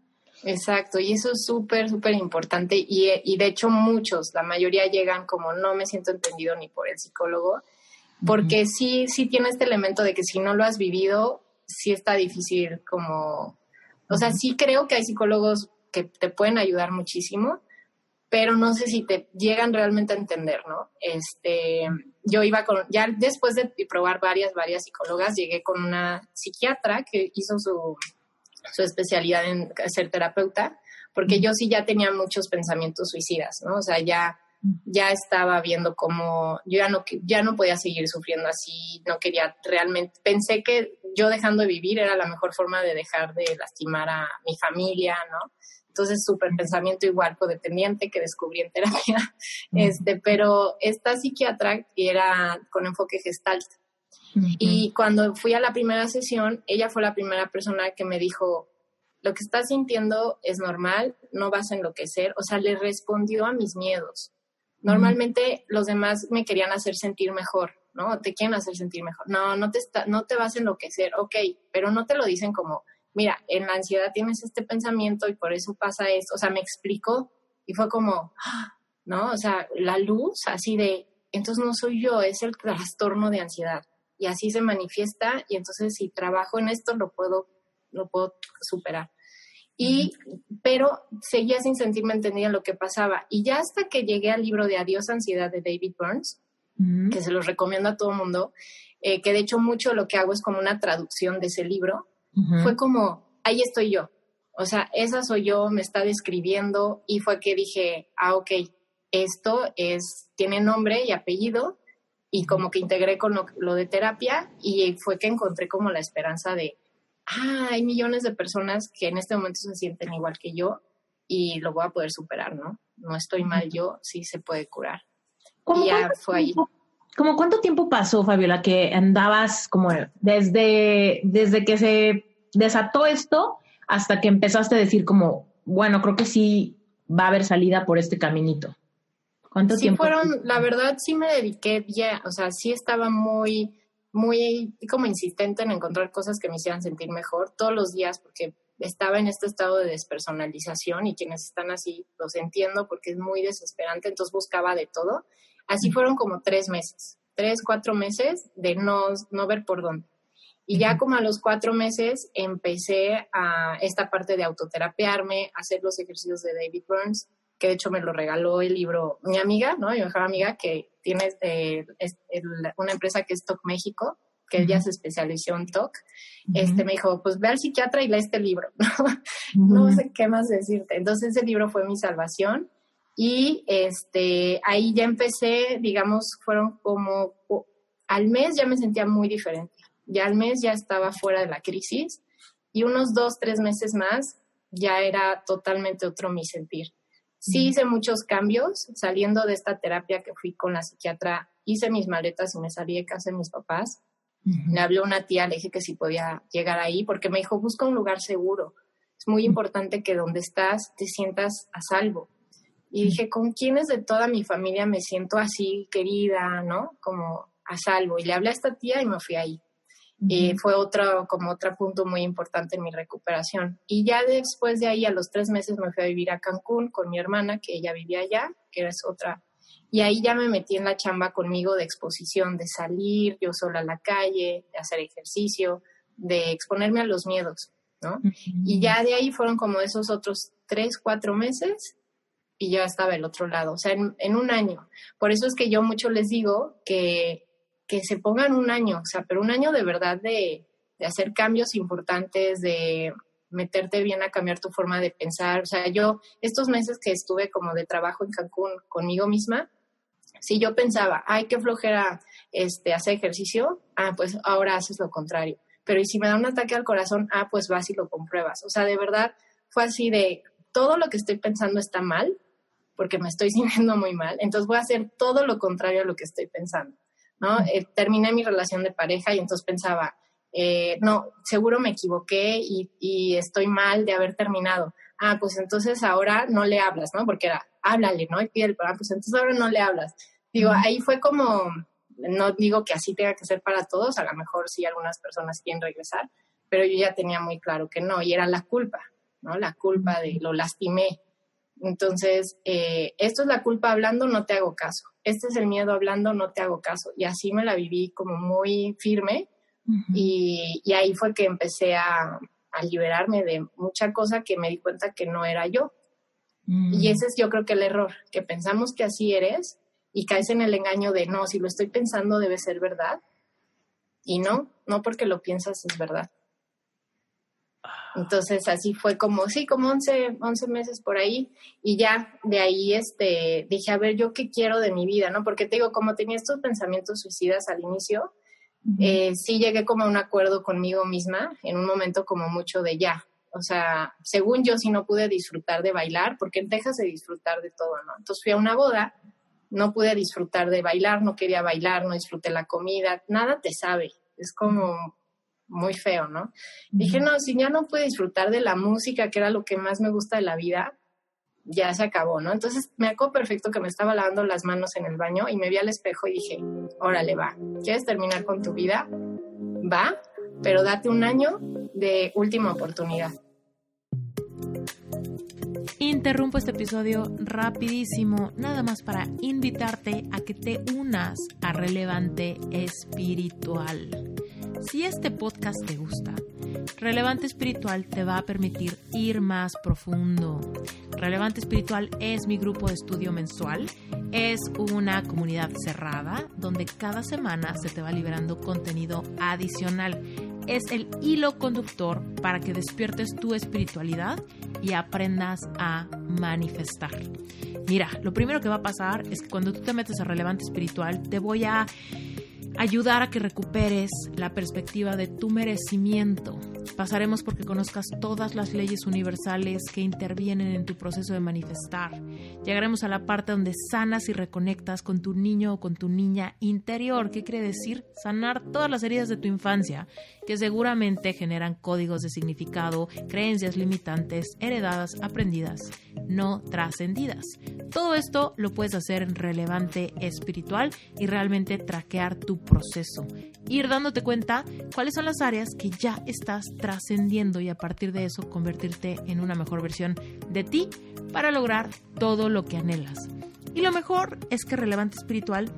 A: Exacto, y eso es súper, súper importante y, y, de hecho muchos, la mayoría llegan como no me siento entendido ni por el psicólogo porque sí, sí tiene este elemento de que si no lo has vivido, sí está difícil como, o sea, sí creo que hay psicólogos que te pueden ayudar muchísimo, pero no sé si te llegan realmente a entender, ¿no? Este, yo iba con, ya después de probar varias, varias psicólogas, llegué con una psiquiatra que hizo su, su especialidad en ser terapeuta, porque yo sí ya tenía muchos pensamientos suicidas, ¿no? O sea, ya ya estaba viendo cómo yo ya no, ya no podía seguir sufriendo así, no quería realmente, pensé que yo dejando de vivir era la mejor forma de dejar de lastimar a mi familia, ¿no? Entonces, súper pensamiento igual codependiente que descubrí en terapia. Este, pero esta psiquiatra era con enfoque gestalt. Y cuando fui a la primera sesión, ella fue la primera persona que me dijo, lo que estás sintiendo es normal, no vas a enloquecer. O sea, le respondió a mis miedos. Normalmente los demás me querían hacer sentir mejor, ¿no? Te quieren hacer sentir mejor. No, no te, está, no te vas a enloquecer, ok, pero no te lo dicen como mira, en la ansiedad tienes este pensamiento y por eso pasa esto. O sea, me explicó y fue como, ¿no? O sea, la luz así de, entonces no soy yo, es el trastorno de ansiedad. Y así se manifiesta y entonces si trabajo en esto lo puedo, lo puedo superar. Y, pero seguía sin sentirme entendida en lo que pasaba. Y ya hasta que llegué al libro de Adiós Ansiedad de David Burns, que se los recomiendo a todo mundo, eh, que de hecho mucho lo que hago es como una traducción de ese libro, fue como, ahí estoy yo. O sea, esa soy yo, me está describiendo y fue que dije, ah, ok, esto es, tiene nombre y apellido y como que integré con lo, de terapia y fue que encontré como la esperanza de, ah, hay millones de personas que en este momento se sienten igual que yo y lo voy a poder superar, ¿no? No estoy mal yo, sí se puede curar.
B: y ya fue ahí. ¿Cómo cuánto tiempo pasó, Fabiola, que andabas como desde, desde que se desató esto hasta que empezaste a decir como, bueno, creo que sí va a haber salida por este caminito?
A: ¿Cuánto sí tiempo? fueron, la verdad sí me dediqué ya, o sea, sí estaba muy, muy como insistente en encontrar cosas que me hicieran sentir mejor todos los días porque estaba en este estado de despersonalización y quienes están así los entiendo porque es muy desesperante, entonces buscaba de todo. Así fueron como tres meses, tres, cuatro meses de no, no ver por dónde. Y ya como a los cuatro meses empecé a esta parte de autoterapiarme, hacer los ejercicios de David Burns, que de hecho me lo regaló el libro mi amiga, ¿no? Mi mejor amiga que tiene eh, una empresa que es TOC México, que ella se especializó en TOC. Este me dijo, pues ve al psiquiatra y lee este libro, ¿no? No sé qué más decirte. Entonces ese libro fue mi salvación y este, ahí ya empecé, digamos, fueron como al mes ya me sentía muy diferente. Ya al mes ya estaba fuera de la crisis y unos dos, tres meses más ya era totalmente otro mi sentir. Sí hice muchos cambios, saliendo de esta terapia que fui con la psiquiatra, hice mis maletas y me salí de casa de mis papás. Le hablé a una tía, le dije que si podía llegar ahí, porque me dijo, busca un lugar seguro. Es muy importante que donde estás te sientas a salvo. Y dije, ¿con quiénes de toda mi familia me siento así querida, no? Como a salvo. Y le hablé a esta tía y me fui ahí. Y fue otro, como otro punto muy importante en mi recuperación. Y ya después de ahí, a los tres meses, me fui a vivir a Cancún con mi hermana, que ella vivía allá, que era otra. Y ahí ya me metí en la chamba conmigo de exposición, de salir yo sola a la calle, de hacer ejercicio, de exponerme a los miedos, ¿no? Y ya de ahí fueron como esos otros tres, cuatro meses y yo estaba el otro lado, o sea, en, un año. Por eso es que yo mucho les digo que, que se pongan un año, o sea, pero un año de verdad de, hacer cambios importantes, de meterte bien a cambiar tu forma de pensar. O sea, yo estos meses que estuve como de trabajo en Cancún conmigo misma, si yo pensaba, ay, qué flojera este, hacer ejercicio, ah, pues ahora haces lo contrario. Pero y si me da un ataque al corazón, ah, pues vas y lo compruebas. O sea, de verdad fue así de, todo lo que estoy pensando está mal, porque me estoy (laughs) sintiendo muy mal, entonces voy a hacer todo lo contrario a lo que estoy pensando, ¿no? Eh, terminé mi relación de pareja y entonces pensaba, eh, no, seguro me equivoqué y, estoy mal de haber terminado. Ah, pues entonces ahora no le hablas, ¿no? Porque era, háblale, ¿no? Y pide el ah, pues entonces ahora no le hablas. Digo, ahí fue como, no digo que así tenga que ser para todos, a lo mejor sí algunas personas quieren regresar, pero yo ya tenía muy claro que no, y era la culpa, ¿no? La culpa de lo lastimé, entonces, eh, esto es la culpa hablando, no te hago caso. Este es el miedo hablando, no te hago caso. Y así me la viví como muy firme y, ahí fue que empecé a, liberarme de mucha cosa que me di cuenta que no era yo. Mm. Y ese es yo creo que el error, que pensamos que así eres y caes en el engaño de no, si lo estoy pensando debe ser verdad. Y no, no porque lo piensas es verdad. Entonces así fue como, sí, como 11, 11 meses por ahí y ya de ahí este, dije, a ver, yo qué quiero de mi vida, ¿no? Porque te digo, como tenía estos pensamientos suicidas al inicio, eh, sí llegué como a un acuerdo conmigo misma en un momento como mucho de ya. O sea, según yo sí no pude disfrutar de bailar, porque en Texas se disfrutar de todo, ¿no? Entonces fui a una boda, no pude disfrutar de bailar, no quería bailar, no disfruté la comida, nada te sabe. Es como muy feo, ¿no? Dije, no, si ya no pude disfrutar de la música, que era lo que más me gusta de la vida, ya se acabó, ¿no? Entonces me acuerdo perfecto que me estaba lavando las manos en el baño y me vi al espejo y dije, órale, va, ¿quieres terminar con tu vida? Va, pero date un año de última oportunidad.
B: Interrumpo este episodio rapidísimo, nada más para invitarte a que te unas a Relevante Espiritual. Si este podcast te gusta, Relevante Espiritual te va a permitir ir más profundo. Relevante Espiritual es mi grupo de estudio mensual. Es una comunidad cerrada donde cada semana se te va liberando contenido adicional. Es el hilo conductor para que despiertes tu espiritualidad y aprendas a manifestar. Mira, lo primero que va a pasar es que cuando tú te metes a Relevante Espiritual te voy a ayudar a que recuperes la perspectiva de tu merecimiento. Pasaremos porque conozcas todas las leyes universales que intervienen en tu proceso de manifestar. Llegaremos a la parte donde sanas y reconectas con tu niño o con tu niña interior. ¿Qué quiere decir? Sanar todas las heridas de tu infancia, que seguramente generan códigos de significado, creencias limitantes, heredadas, aprendidas, no trascendidas. Todo esto lo puedes hacer relevante espiritual y realmente traquear tu proceso. Ir dándote cuenta cuáles son las áreas que ya estás trascendiendo y a partir de eso convertirte en una mejor versión de ti para lograr todo lo que anhelas. Y lo mejor es que Relevante Espiritual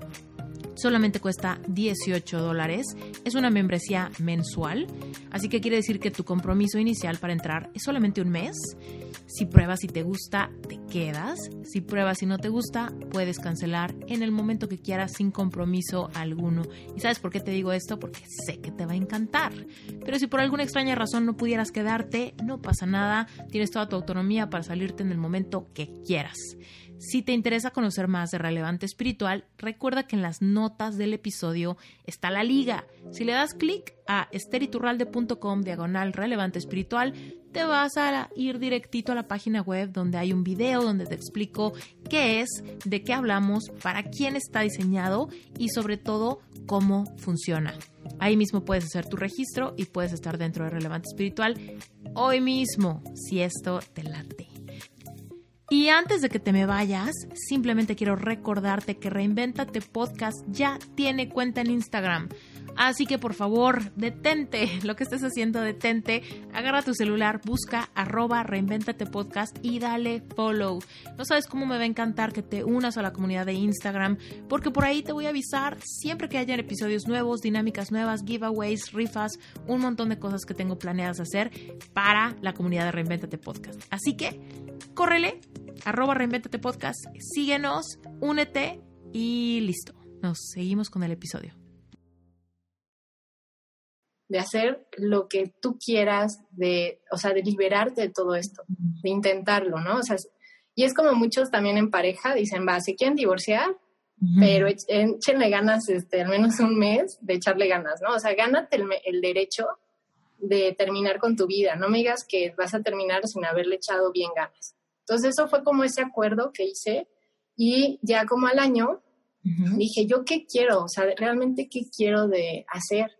B: solamente cuesta 18 dólares. Es una membresía mensual, así que quiere decir que tu compromiso inicial para entrar es solamente un mes. Si pruebas y te gusta, te quedas. Si pruebas y no te gusta, puedes cancelar en el momento que quieras sin compromiso alguno. ¿Y sabes por qué te digo esto? Porque sé que te va a encantar. Pero si por alguna extraña razón no pudieras quedarte, no pasa nada. Tienes toda tu autonomía para salirte en el momento que quieras. Si te interesa conocer más de Relevante Espiritual, recuerda que en las notas del episodio está la liga. Si le das clic a esteriturralde.com diagonal relevante espiritual, te vas a ir directito a la página web donde hay un video donde te explico qué es, de qué hablamos, para quién está diseñado y sobre todo cómo funciona. Ahí mismo puedes hacer tu registro y puedes estar dentro de Relevante Espiritual hoy mismo, si esto te late. Y antes de que te me vayas, simplemente quiero recordarte que Reinventate Podcast ya tiene cuenta en Instagram. Así que por favor, detente (laughs) lo que estés haciendo, detente, agarra tu celular, busca arroba reinventate podcast y dale follow. No sabes cómo me va a encantar que te unas a la comunidad de Instagram, porque por ahí te voy a avisar siempre que hayan episodios nuevos, dinámicas nuevas, giveaways, rifas, un montón de cosas que tengo planeadas hacer para la comunidad de Reinventate Podcast. Así que, córrele, arroba Reinventate Podcast, síguenos, únete y listo. Nos seguimos con el episodio.
A: De hacer lo que tú quieras, de, o sea, de liberarte de todo esto, de intentarlo, ¿no? O sea, y es como muchos también en pareja dicen, va, se quieren divorciar, pero échenle ganas, este, al menos un mes de echarle ganas, ¿no? O sea, gánate el, el derecho de terminar con tu vida. No me digas que vas a terminar sin haberle echado bien ganas. Entonces eso fue como ese acuerdo que hice y ya como al año dije, ¿yo qué quiero? O sea, realmente qué quiero de hacer.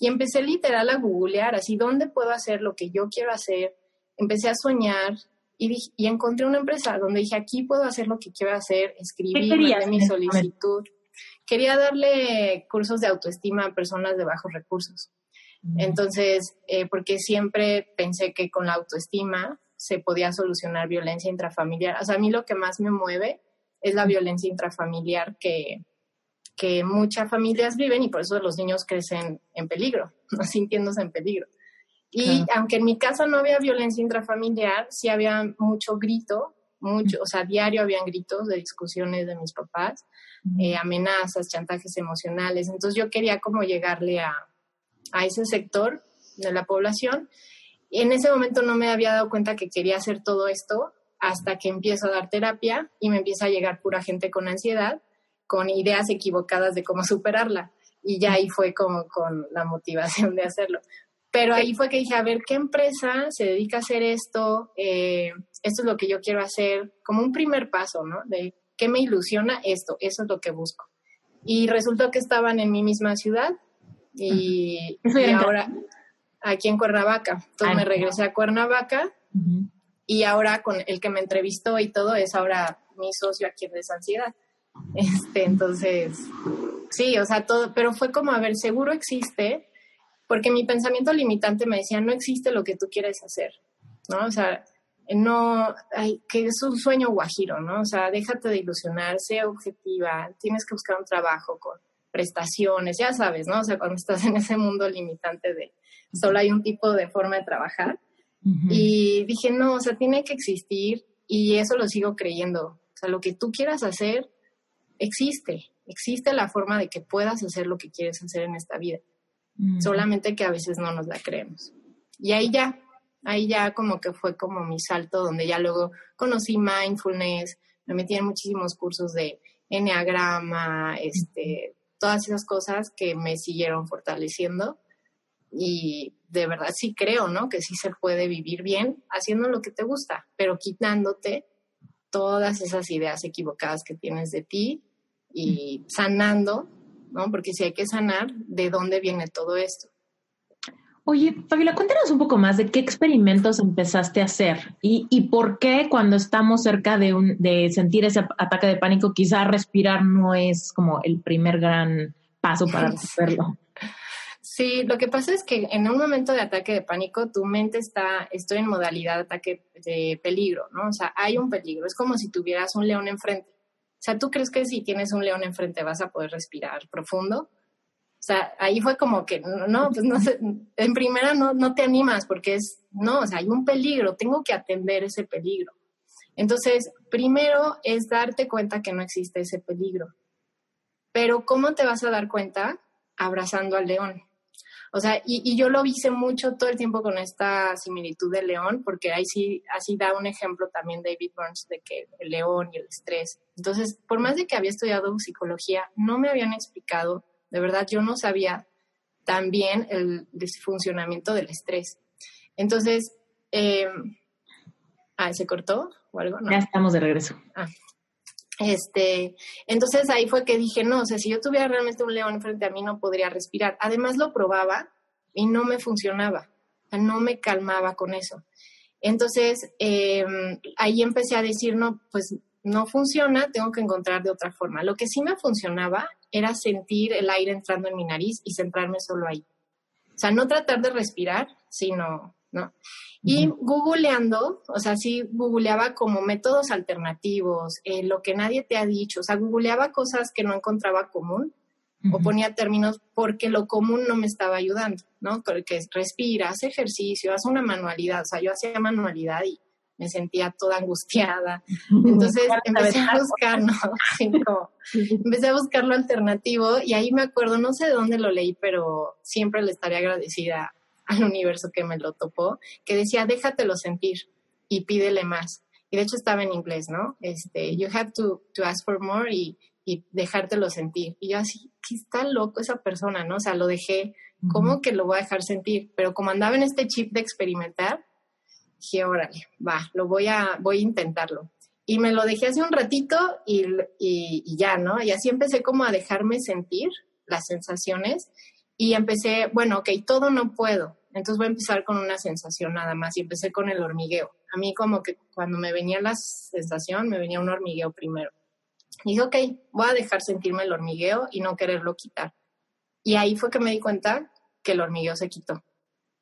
A: Y empecé literal a googlear, así, ¿dónde puedo hacer lo que yo quiero hacer? Empecé a soñar y, y encontré una empresa donde dije, aquí puedo hacer lo que quiero hacer, escribir, mi solicitud. Quería darle cursos de autoestima a personas de bajos recursos. Entonces, eh, porque siempre pensé que con la autoestima se podía solucionar violencia intrafamiliar. O sea, a mí lo que más me mueve es la violencia intrafamiliar que, que muchas familias viven y por eso los niños crecen en peligro, (laughs) no sintiéndose en peligro. Y aunque en mi casa no había violencia intrafamiliar, sí había mucho grito, mucho, o sea, diario habían gritos de discusiones de mis papás, eh, amenazas, chantajes emocionales. Entonces yo quería como llegarle a, a ese sector de la población en ese momento no me había dado cuenta que quería hacer todo esto hasta que empiezo a dar terapia y me empieza a llegar pura gente con ansiedad, con ideas equivocadas de cómo superarla. Y ya ahí fue como con la motivación de hacerlo. Pero ahí fue que dije, a ver, ¿qué empresa se dedica a hacer esto? Eh, esto es lo que yo quiero hacer, como un primer paso, ¿no? De qué me ilusiona esto, eso es lo que busco. Y resultó que estaban en mi misma ciudad y, y ahora, aquí en Cuernavaca. Entonces me regresé a Cuernavaca y ahora con el que me entrevistó y todo es ahora mi socio aquí en Desansiedad. Este, entonces, sí, o sea, todo, pero fue como, a ver, seguro existe porque mi pensamiento limitante me decía, no existe lo que tú quieres hacer, ¿no? O sea, no, hay, que es un sueño guajiro, ¿no? O sea, déjate de ilusionar, sea objetiva, tienes que buscar un trabajo con prestaciones, ya sabes, ¿no? O sea, cuando estás en ese mundo limitante de solo hay un tipo de forma de trabajar. Y dije, no, o sea, tiene que existir y eso lo sigo creyendo. O sea, lo que tú quieras hacer existe, existe la forma de que puedas hacer lo que quieres hacer en esta vida. Solamente que a veces no nos la creemos. Y ahí ya, ahí ya como que fue como mi salto, donde ya luego conocí mindfulness, me metí en muchísimos cursos de enneagrama, este, todas esas cosas que me siguieron fortaleciendo y de verdad sí creo, ¿no? Que sí se puede vivir bien haciendo lo que te gusta, pero quitándote todas esas ideas equivocadas que tienes de ti y sanando, ¿no? Porque si hay que sanar, ¿de dónde viene todo esto?
B: Oye, Fabiola, cuéntanos un poco más de qué experimentos empezaste a hacer y, y por qué cuando estamos cerca de, un, de sentir ese ataque de pánico, quizá respirar no es como el primer gran paso para hacerlo.
A: Sí, lo que pasa es que en un momento de ataque de pánico, tu mente está, estoy en modalidad de ataque de peligro, ¿no? O sea, hay un peligro, es como si tuvieras un león enfrente. O sea, ¿tú crees que si tienes un león enfrente vas a poder respirar profundo? O sea, ahí fue como que, no, pues no sé, en primera no, no te animas porque es, no, o sea, hay un peligro, tengo que atender ese peligro. Entonces, primero es darte cuenta que no existe ese peligro. Pero ¿cómo te vas a dar cuenta? Abrazando al león. O sea, y, y, yo lo hice mucho todo el tiempo con esta similitud del león, porque ahí sí, así da un ejemplo también David Burns de que el león y el estrés. Entonces, por más de que había estudiado psicología, no me habían explicado de verdad, yo no sabía tan bien el funcionamiento del estrés. Entonces, eh, ah, ¿se cortó o algo?
B: Ya estamos de regreso.
A: Ah. Este, entonces ahí fue que dije, no, o sea, si yo tuviera realmente un león frente a mí no podría respirar. Además lo probaba y no me funcionaba, no me calmaba con eso. Entonces em, ahí empecé a decir, no, pues no funciona, tengo que encontrar de otra forma. Lo que sí me funcionaba era sentir el aire entrando en mi nariz y centrarme solo ahí. O sea, no tratar de respirar, sino, ¿no? Y googleando, o sea, sí googleaba como métodos alternativos, eh, lo que nadie te ha dicho, o sea, googleaba cosas que no encontraba común o ponía términos porque lo común no me estaba ayudando, ¿no? Porque respira, haz ejercicio, haz una manualidad, o sea, yo hacía manualidad y me sentía toda angustiada. Entonces empecé a buscar, ¿no? (laughs) empecé a buscar lo alternativo y ahí me acuerdo, no sé de dónde lo leí, pero siempre le estaré agradecida al universo que me lo topó, que decía, déjatelo sentir y pídele más. Y de hecho estaba en inglés, ¿no? Este, you have to, to ask for more y, y dejártelo sentir. Y yo así, ¿qué está loco esa persona, no? O sea, lo dejé, ¿cómo que lo voy a dejar sentir? Pero como andaba en este chip de experimentar, dije, órale, va, lo voy a, voy a intentarlo. Y me lo dejé hace un ratito y, y, ya, ¿no? Y así empecé como a dejarme sentir las sensaciones y empecé, bueno, ok, todo no puedo. Entonces voy a empezar con una sensación nada más y empecé con el hormigueo. A mí como que cuando me venía la sensación, me venía un hormigueo primero. Y dije, ok, voy a dejar sentirme el hormigueo y no quererlo quitar. Y ahí fue que me di cuenta que el hormigueo se quitó.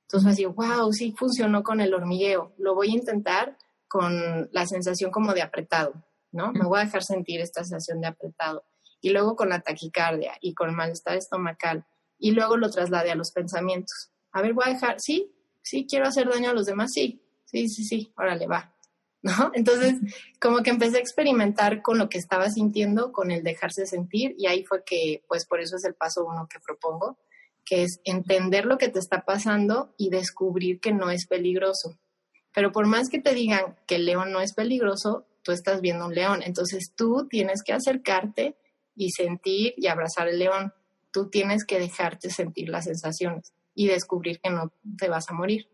A: Entonces así, wow, sí funcionó con el hormigueo. Lo voy a intentar con la sensación como de apretado, ¿no? Me voy a dejar sentir esta sensación de apretado. Y luego con la taquicardia y con el malestar estomacal. Y luego lo trasladé a los pensamientos. A ver, voy a dejar, sí, sí, quiero hacer daño a los demás, sí, sí, sí, sí, órale, va. ¿No? (laughs) Entonces, como que empecé a experimentar con lo que estaba sintiendo, con el dejarse sentir, y ahí fue que, pues por eso es el paso uno que propongo, que es entender lo que te está pasando y descubrir que no es peligroso. Pero por más que te digan que el león no es peligroso, tú estás viendo un león. Entonces tú tienes que acercarte y sentir y abrazar el león. Tú tienes que dejarte sentir las sensaciones y descubrir que no te vas a morir.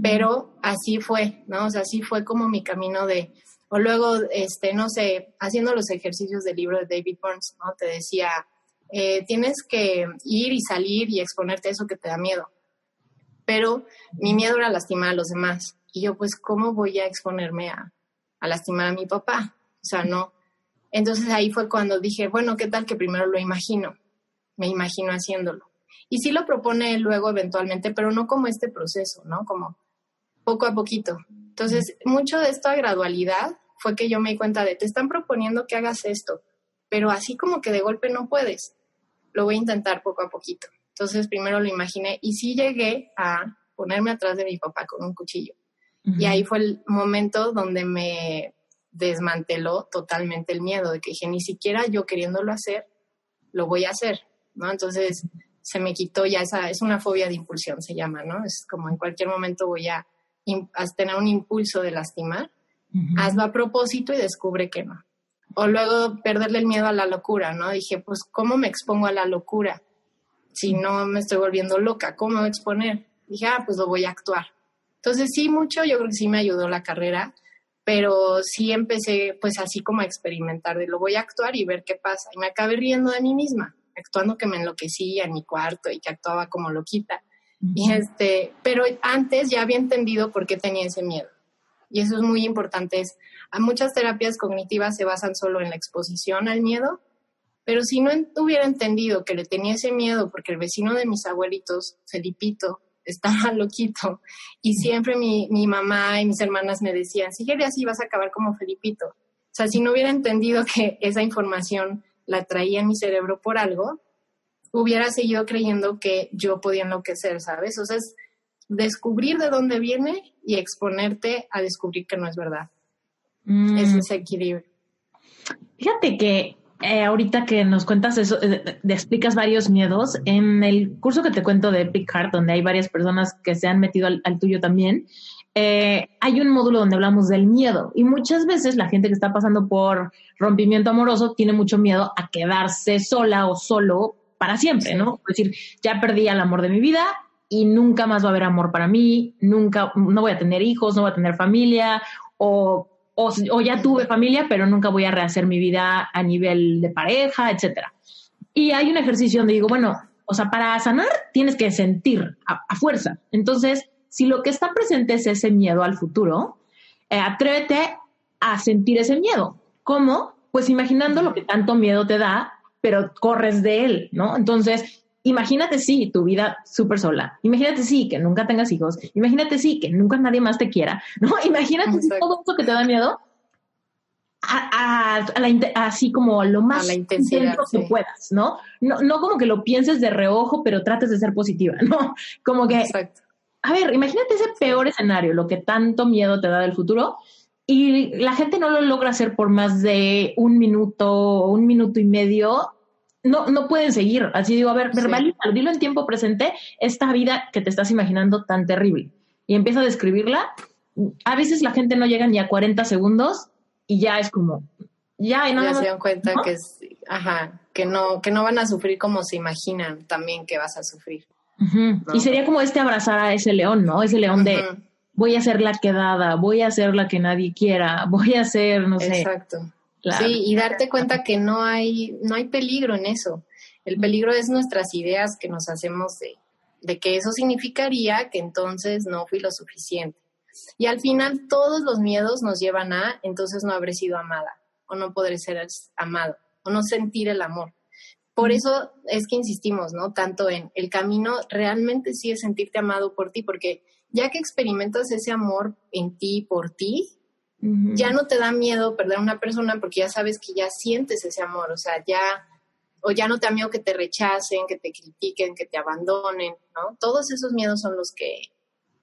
A: Pero así fue, ¿no? O sea, así fue como mi camino de, o luego, este, no sé, haciendo los ejercicios del libro de David Burns, ¿no? Te decía, eh, tienes que ir y salir y exponerte a eso que te da miedo. Pero mi miedo era lastimar a los demás. Y yo, pues, ¿cómo voy a exponerme a, a lastimar a mi papá? O sea, no. Entonces ahí fue cuando dije, bueno, ¿qué tal que primero lo imagino? Me imagino haciéndolo. Y sí lo propone luego eventualmente, pero no como este proceso, ¿no? Como poco a poquito. Entonces, mucho de esta gradualidad fue que yo me di cuenta de, te están proponiendo que hagas esto, pero así como que de golpe no puedes. Lo voy a intentar poco a poquito. Entonces, primero lo imaginé y sí llegué a ponerme atrás de mi papá con un cuchillo. Y ahí fue el momento donde me desmanteló totalmente el miedo, de que dije, ni siquiera yo queriéndolo hacer, lo voy a hacer, ¿no? Entonces se me quitó ya esa, es una fobia de impulsión, se llama, ¿no? Es como en cualquier momento voy a, tener un impulso de lastimar, hazlo a propósito y descubre que no. O luego perderle el miedo a la locura, ¿no? Dije, pues, ¿cómo me expongo a la locura? Si no me estoy volviendo loca, ¿cómo me voy a exponer? Dije, ah, pues lo voy a actuar. Entonces sí, mucho, yo creo que sí me ayudó la carrera, pero sí empecé pues así como a experimentar de lo voy a actuar y ver qué pasa. Y me acabé riendo de mí misma, actuando que me enloquecía en mi cuarto y que actuaba como loquita. Y este, pero antes ya había entendido por qué tenía ese miedo. Y eso es muy importante. Es, a muchas terapias cognitivas se basan solo en la exposición al miedo, pero si no hubiera entendido que le tenía ese miedo porque el vecino de mis abuelitos, Felipito, estaba (laughs) loquito. Y siempre mi, mi, mamá y mis hermanas me decían, sigue así vas a acabar como Felipito. O sea, si no hubiera entendido que esa información la traía en mi cerebro por algo, hubiera seguido creyendo que yo podía enloquecer, ¿sabes? O sea, es descubrir de dónde viene y exponerte a descubrir que no es verdad. Mm. Es ese equilibrio.
B: Fíjate que eh, ahorita que nos cuentas eso, eh, te explicas varios miedos, en el curso que te cuento de Epic Heart, donde hay varias personas que se han metido al, tuyo también, eh, hay un módulo donde hablamos del miedo y muchas veces la gente que está pasando por rompimiento amoroso tiene mucho miedo a quedarse sola o solo para siempre, ¿no? Es decir, ya perdí al amor de mi vida y nunca más va a haber amor para mí, nunca, no voy a tener hijos, no voy a tener familia o o, ya tuve familia, pero nunca voy a rehacer mi vida a nivel de pareja, etcétera. Y hay un ejercicio donde digo, bueno, o sea, para sanar tienes que sentir a, fuerza. Entonces, si lo que está presente es ese miedo al futuro, eh, atrévete a sentir ese miedo. ¿Cómo? Pues imaginando lo que tanto miedo te da, pero corres de él, ¿no? Entonces, imagínate sí, tu vida súper sola. Imagínate sí, que nunca tengas hijos. Imagínate sí, que nunca nadie más te quiera. ¿no? (laughs) Imagínate todo eso que te da miedo. A, la, así como lo más
A: la intensidad
B: que puedas, ¿no? ¿no? No como que lo pienses de reojo, pero trates de ser positiva, (laughs) ¿no? Como que, Exacto. A ver, imagínate ese peor escenario, lo que tanto miedo te da del futuro, y la gente no lo logra hacer por más de un minuto un minuto y medio, no, no pueden seguir. Así digo, a ver, verbaliza, dilo en tiempo presente, esta vida que te estás imaginando tan terrible. Y empieza a describirla. A veces la gente no llega ni a 40 segundos y ya es como, ya, y
A: no. Ya se dan cuenta que es, ajá, que no, que no van a sufrir como se imaginan también que vas a sufrir.
B: Y sería como este abrazar a ese león, ¿no? Ese león de voy a ser la quedada, voy a ser la que nadie quiera, (laughs) voy a ser, no sé.
A: Exacto. Sí, y darte cuenta que no hay, no hay peligro en eso. El peligro es nuestras ideas que nos hacemos de, de que eso significaría que entonces no fui lo suficiente. Y al final todos los miedos nos llevan a entonces no habré sido amada o no podré ser amado o no sentir el amor. Por eso es que insistimos, ¿no? Tanto en el camino realmente sí es sentirte amado por ti, porque ya que experimentas ese amor en ti, por ti, ya no te da miedo perder a una persona porque ya sabes que ya sientes ese amor, o sea, ya, o ya no te da miedo que te rechacen, que te critiquen, que te abandonen, ¿no? Todos esos miedos son los que,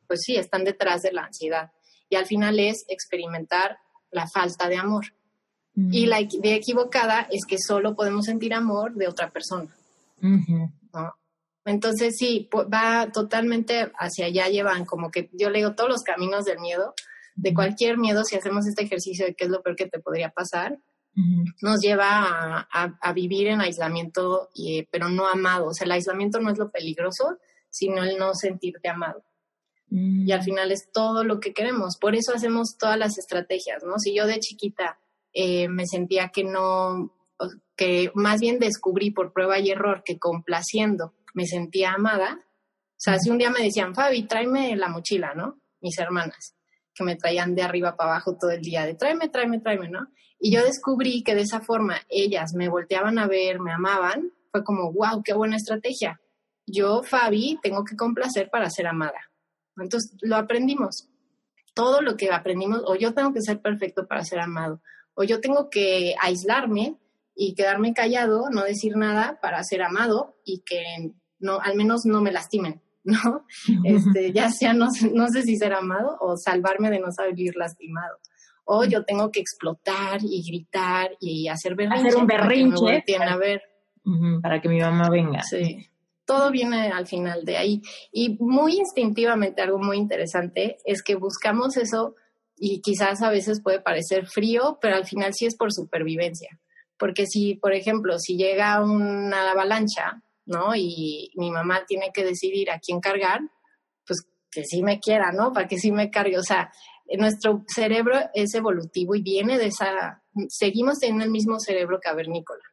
A: pues sí, están detrás de la ansiedad. Y al final es experimentar la falta de amor. Y la idea equivocada es que solo podemos sentir amor de otra persona. ¿no? Entonces sí, va totalmente hacia allá, llevan como que yo le digo todos los caminos del miedo, de cualquier miedo, si hacemos este ejercicio de qué es lo peor que te podría pasar, nos lleva a, vivir en aislamiento, y, pero no amado. O sea, el aislamiento no es lo peligroso, sino el no sentirte amado. Y al final es todo lo que queremos. Por eso hacemos todas las estrategias, ¿no? Si yo de chiquita eh, me sentía que no, que más bien descubrí por prueba y error que complaciendo me sentía amada. O sea, si un día me decían, Fabi, tráeme la mochila, ¿no? Mis hermanas que me traían de arriba para abajo todo el día, de tráeme, tráeme, tráeme, ¿no? Y yo descubrí que de esa forma ellas me volteaban a ver, me amaban, fue como, wow, qué buena estrategia. yo, Fabi, tengo que complacer para ser amada. Entonces lo aprendimos. Todo lo que aprendimos, o yo tengo que ser perfecto para ser amado, o yo tengo que aislarme y quedarme callado, no decir nada para ser amado y que no, al menos no me lastimen, (laughs) ¿no? Este, ya sea no, no sé si ser amado o salvarme de no salir lastimado. O yo tengo que explotar y gritar y hacer berrinche.
B: Hacer un berrinche.
A: Para a ver.
B: Para que mi mamá venga.
A: Sí todo viene al final de ahí. Y muy instintivamente, algo muy interesante es que buscamos eso y quizás a veces puede parecer frío, pero al final sí es por supervivencia. Porque si, por ejemplo, si llega una avalancha, ¿no? Y mi mamá tiene que decidir a quién cargar, pues que sí me quiera, ¿no? Para que sí me cargue. O sea, nuestro cerebro es evolutivo y viene de esa, seguimos teniendo el mismo cerebro cavernícola.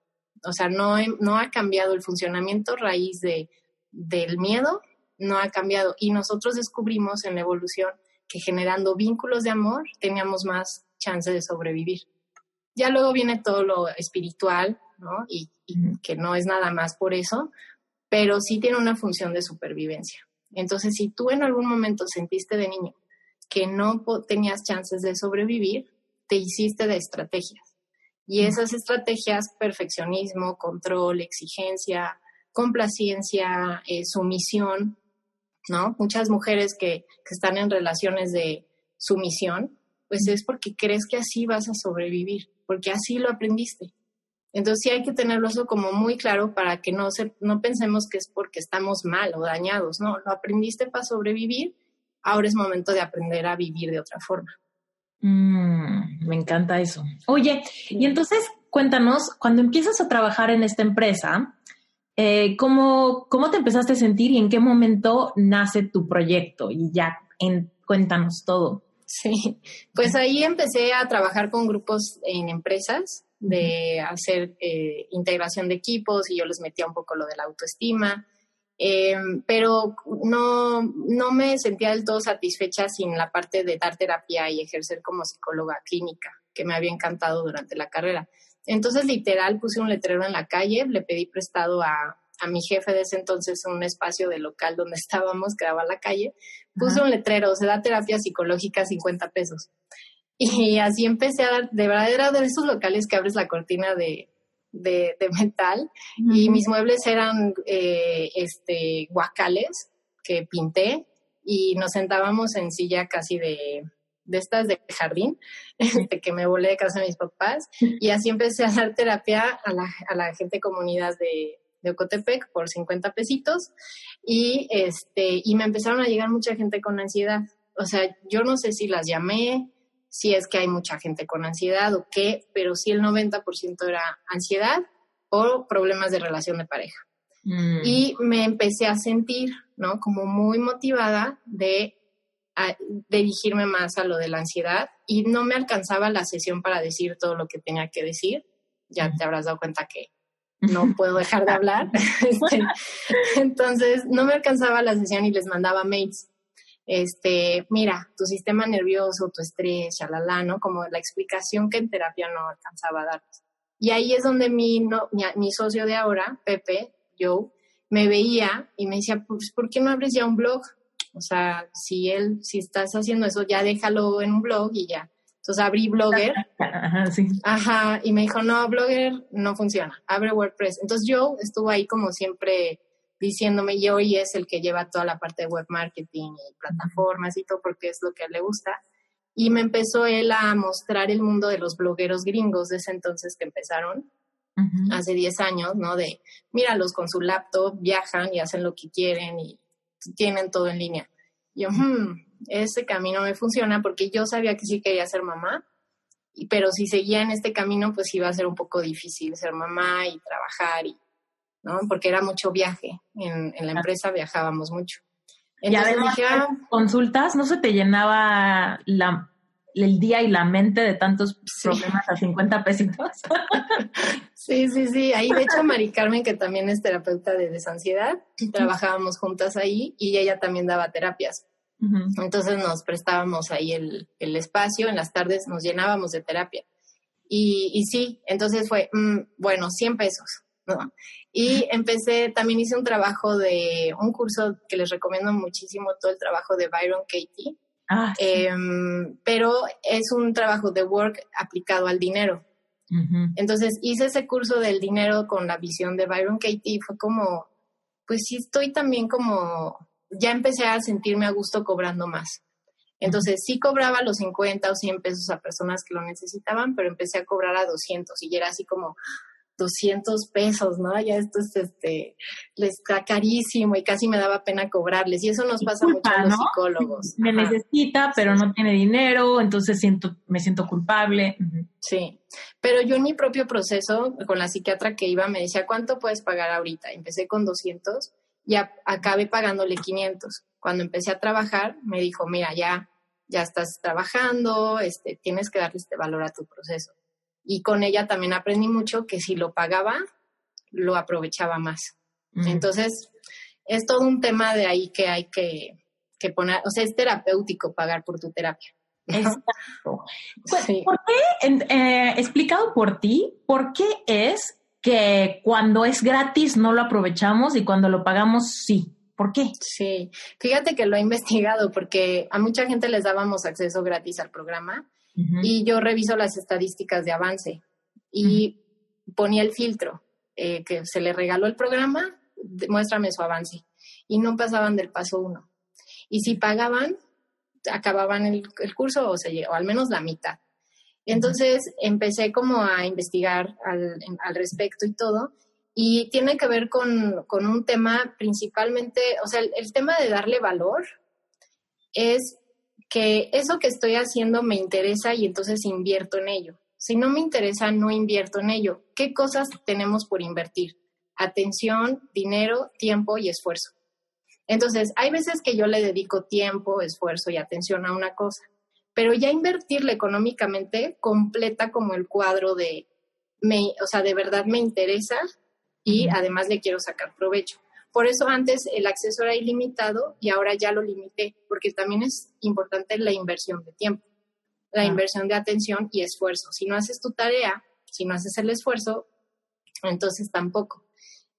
A: O sea, no, no ha cambiado el funcionamiento raíz de, del miedo, no ha cambiado. Y nosotros descubrimos en la evolución que generando vínculos de amor teníamos más chance de sobrevivir. Ya luego viene todo lo espiritual, ¿no? Y, que no es nada más por eso, pero sí tiene una función de supervivencia. Entonces, si tú en algún momento sentiste de niño que no tenías chances de sobrevivir, te hiciste de estrategias. Y esas estrategias, perfeccionismo, control, exigencia, complacencia, eh, sumisión, ¿no? Muchas mujeres que, que están en relaciones de sumisión, pues es porque crees que así vas a sobrevivir, porque así lo aprendiste. Entonces sí hay que tenerlo eso como muy claro para que no, se, no pensemos que es porque estamos mal o dañados, no, lo aprendiste para sobrevivir, ahora es momento de aprender a vivir de otra forma.
B: Mm, me encanta eso. Oye, y entonces cuéntanos, cuando empiezas a trabajar en esta empresa, eh, ¿cómo, ¿cómo, te empezaste a sentir y en qué momento nace tu proyecto? Y ya, en, cuéntanos todo.
A: Sí, pues ahí empecé a trabajar con grupos en empresas de hacer eh, integración de equipos y yo les metía un poco lo de la autoestima. Eh, pero no, no me sentía del todo satisfecha sin la parte de dar terapia y ejercer como psicóloga clínica, que me había encantado durante la carrera. Entonces, literal, puse un letrero en la calle, le pedí prestado a, a mi jefe de ese entonces un espacio de local donde (laughs) estábamos, que daba la calle, puse un letrero, se da terapia psicológica 50 pesos. Y (laughs) así empecé a dar, de verdad era de esos locales que abres la cortina de, de, metal y mis muebles eran eh, este, guacales que pinté y nos sentábamos en silla casi de, de estas de jardín, (laughs) este, que me volé de casa de mis papás, y así empecé a dar terapia a la, a la gente comunidad de, de Ocotepec por 50 pesitos, y, este, y me empezaron a llegar mucha gente con ansiedad. O sea, yo no sé si las llamé, si es que hay mucha gente con ansiedad o qué, pero sí el 90% era ansiedad o problemas de relación de pareja. Mm. Y me empecé a sentir, ¿no? Como muy motivada de dirigirme más a lo de la ansiedad y no me alcanzaba la sesión para decir todo lo que tenía que decir. Ya te habrás dado cuenta que (laughs) no puedo dejar de hablar. (laughs) Este, entonces, no me alcanzaba la sesión y les mandaba mails este, mira, tu sistema nervioso, tu estrés, chalala, ¿no? Como la explicación que en terapia no alcanzaba a dar. Y ahí es donde mi, no, mi, socio de ahora, Pepe, Joe, me veía y me decía, pues, ¿por qué no abres ya un blog? O sea, si él, si estás haciendo eso, ya déjalo en un blog y ya. Entonces abrí Blogger. Ajá, sí. Ajá, y me dijo, no, Blogger no funciona, abre WordPress. Entonces yo estuve ahí como siempre diciéndome, y hoy es el que lleva toda la parte de web marketing y plataformas y todo, porque es lo que a él le gusta. Y me empezó él a mostrar el mundo de los blogueros gringos de ese entonces que empezaron, hace 10 años, ¿no? De, míralos con su laptop, viajan y hacen lo que quieren y tienen todo en línea. yo, hmm, ese camino me funciona porque yo sabía que sí quería ser mamá, pero si seguía en este camino, pues iba a ser un poco difícil ser mamá y trabajar y ¿no? Porque era mucho viaje. En, la empresa viajábamos mucho.
B: y además, ah, consultas, ¿no se te llenaba la, el día y la mente de tantos problemas a 50 pesitos? (laughs)
A: sí, sí, sí. Ahí, de hecho, Mari Carmen, que también es terapeuta de desansiedad, trabajábamos juntas ahí y ella también daba terapias. Entonces nos prestábamos ahí el, el, espacio, en las tardes nos llenábamos de terapia. Y, y sí, entonces fue, mm, bueno, 100 pesos ¿no? Y empecé, también hice un trabajo de, un curso que les recomiendo muchísimo, todo el trabajo de Byron Katie, ah, em, pero es un trabajo de work aplicado al dinero. Entonces hice ese curso del dinero con la visión de Byron Katie y fue como, pues sí estoy también como, ya empecé a sentirme a gusto cobrando más. Entonces sí cobraba los 50 o 100 pesos a personas que lo necesitaban, pero empecé a cobrar a 200 y era así como 200 pesos, ¿no? Ya esto es, este, les está carísimo y casi me daba pena cobrarles. Y eso nos pasa mucho a los psicólogos.
B: Me necesita, pero no tiene dinero, entonces siento, me siento culpable.
A: Sí, pero yo en mi propio proceso, con la psiquiatra que iba, me decía, ¿cuánto puedes pagar ahorita? Empecé con 200 y acabé pagándole 500. Cuando empecé a trabajar, me dijo, mira, ya ya estás trabajando, este, tienes que darle este valor a tu proceso. Y con ella también aprendí mucho que si lo pagaba, lo aprovechaba más. Entonces, es todo un tema de ahí que hay que, poner, o sea, es terapéutico pagar por tu terapia.
B: Exacto. Pues, ¿Por qué, eh, explicado por ti, por qué es que cuando es gratis no lo aprovechamos y cuando lo pagamos sí? ¿Por qué?
A: Sí, fíjate que lo he investigado porque a mucha gente les dábamos acceso gratis al programa y yo reviso las estadísticas de avance y ponía el filtro eh, que se le regaló el programa, muéstrame su avance y no pasaban del paso uno. Y si pagaban, acababan el, curso o, se, o al menos la mitad. Entonces empecé como a investigar al, al respecto y todo y tiene que ver con, un tema principalmente, o sea, el, tema de darle valor es que eso que estoy haciendo me interesa y entonces invierto en ello. Si no me interesa, no invierto en ello. ¿Qué cosas tenemos por invertir? Atención, dinero, tiempo y esfuerzo. Entonces, hay veces que yo le dedico tiempo, esfuerzo y atención a una cosa, pero ya invertirle económicamente completa como el cuadro de, me, o sea, de verdad me interesa y además le quiero sacar provecho. Por eso antes el acceso era ilimitado y ahora ya lo limité, porque también es importante la inversión de tiempo, la inversión de atención y esfuerzo. Si no haces tu tarea, si no haces el esfuerzo, entonces tampoco.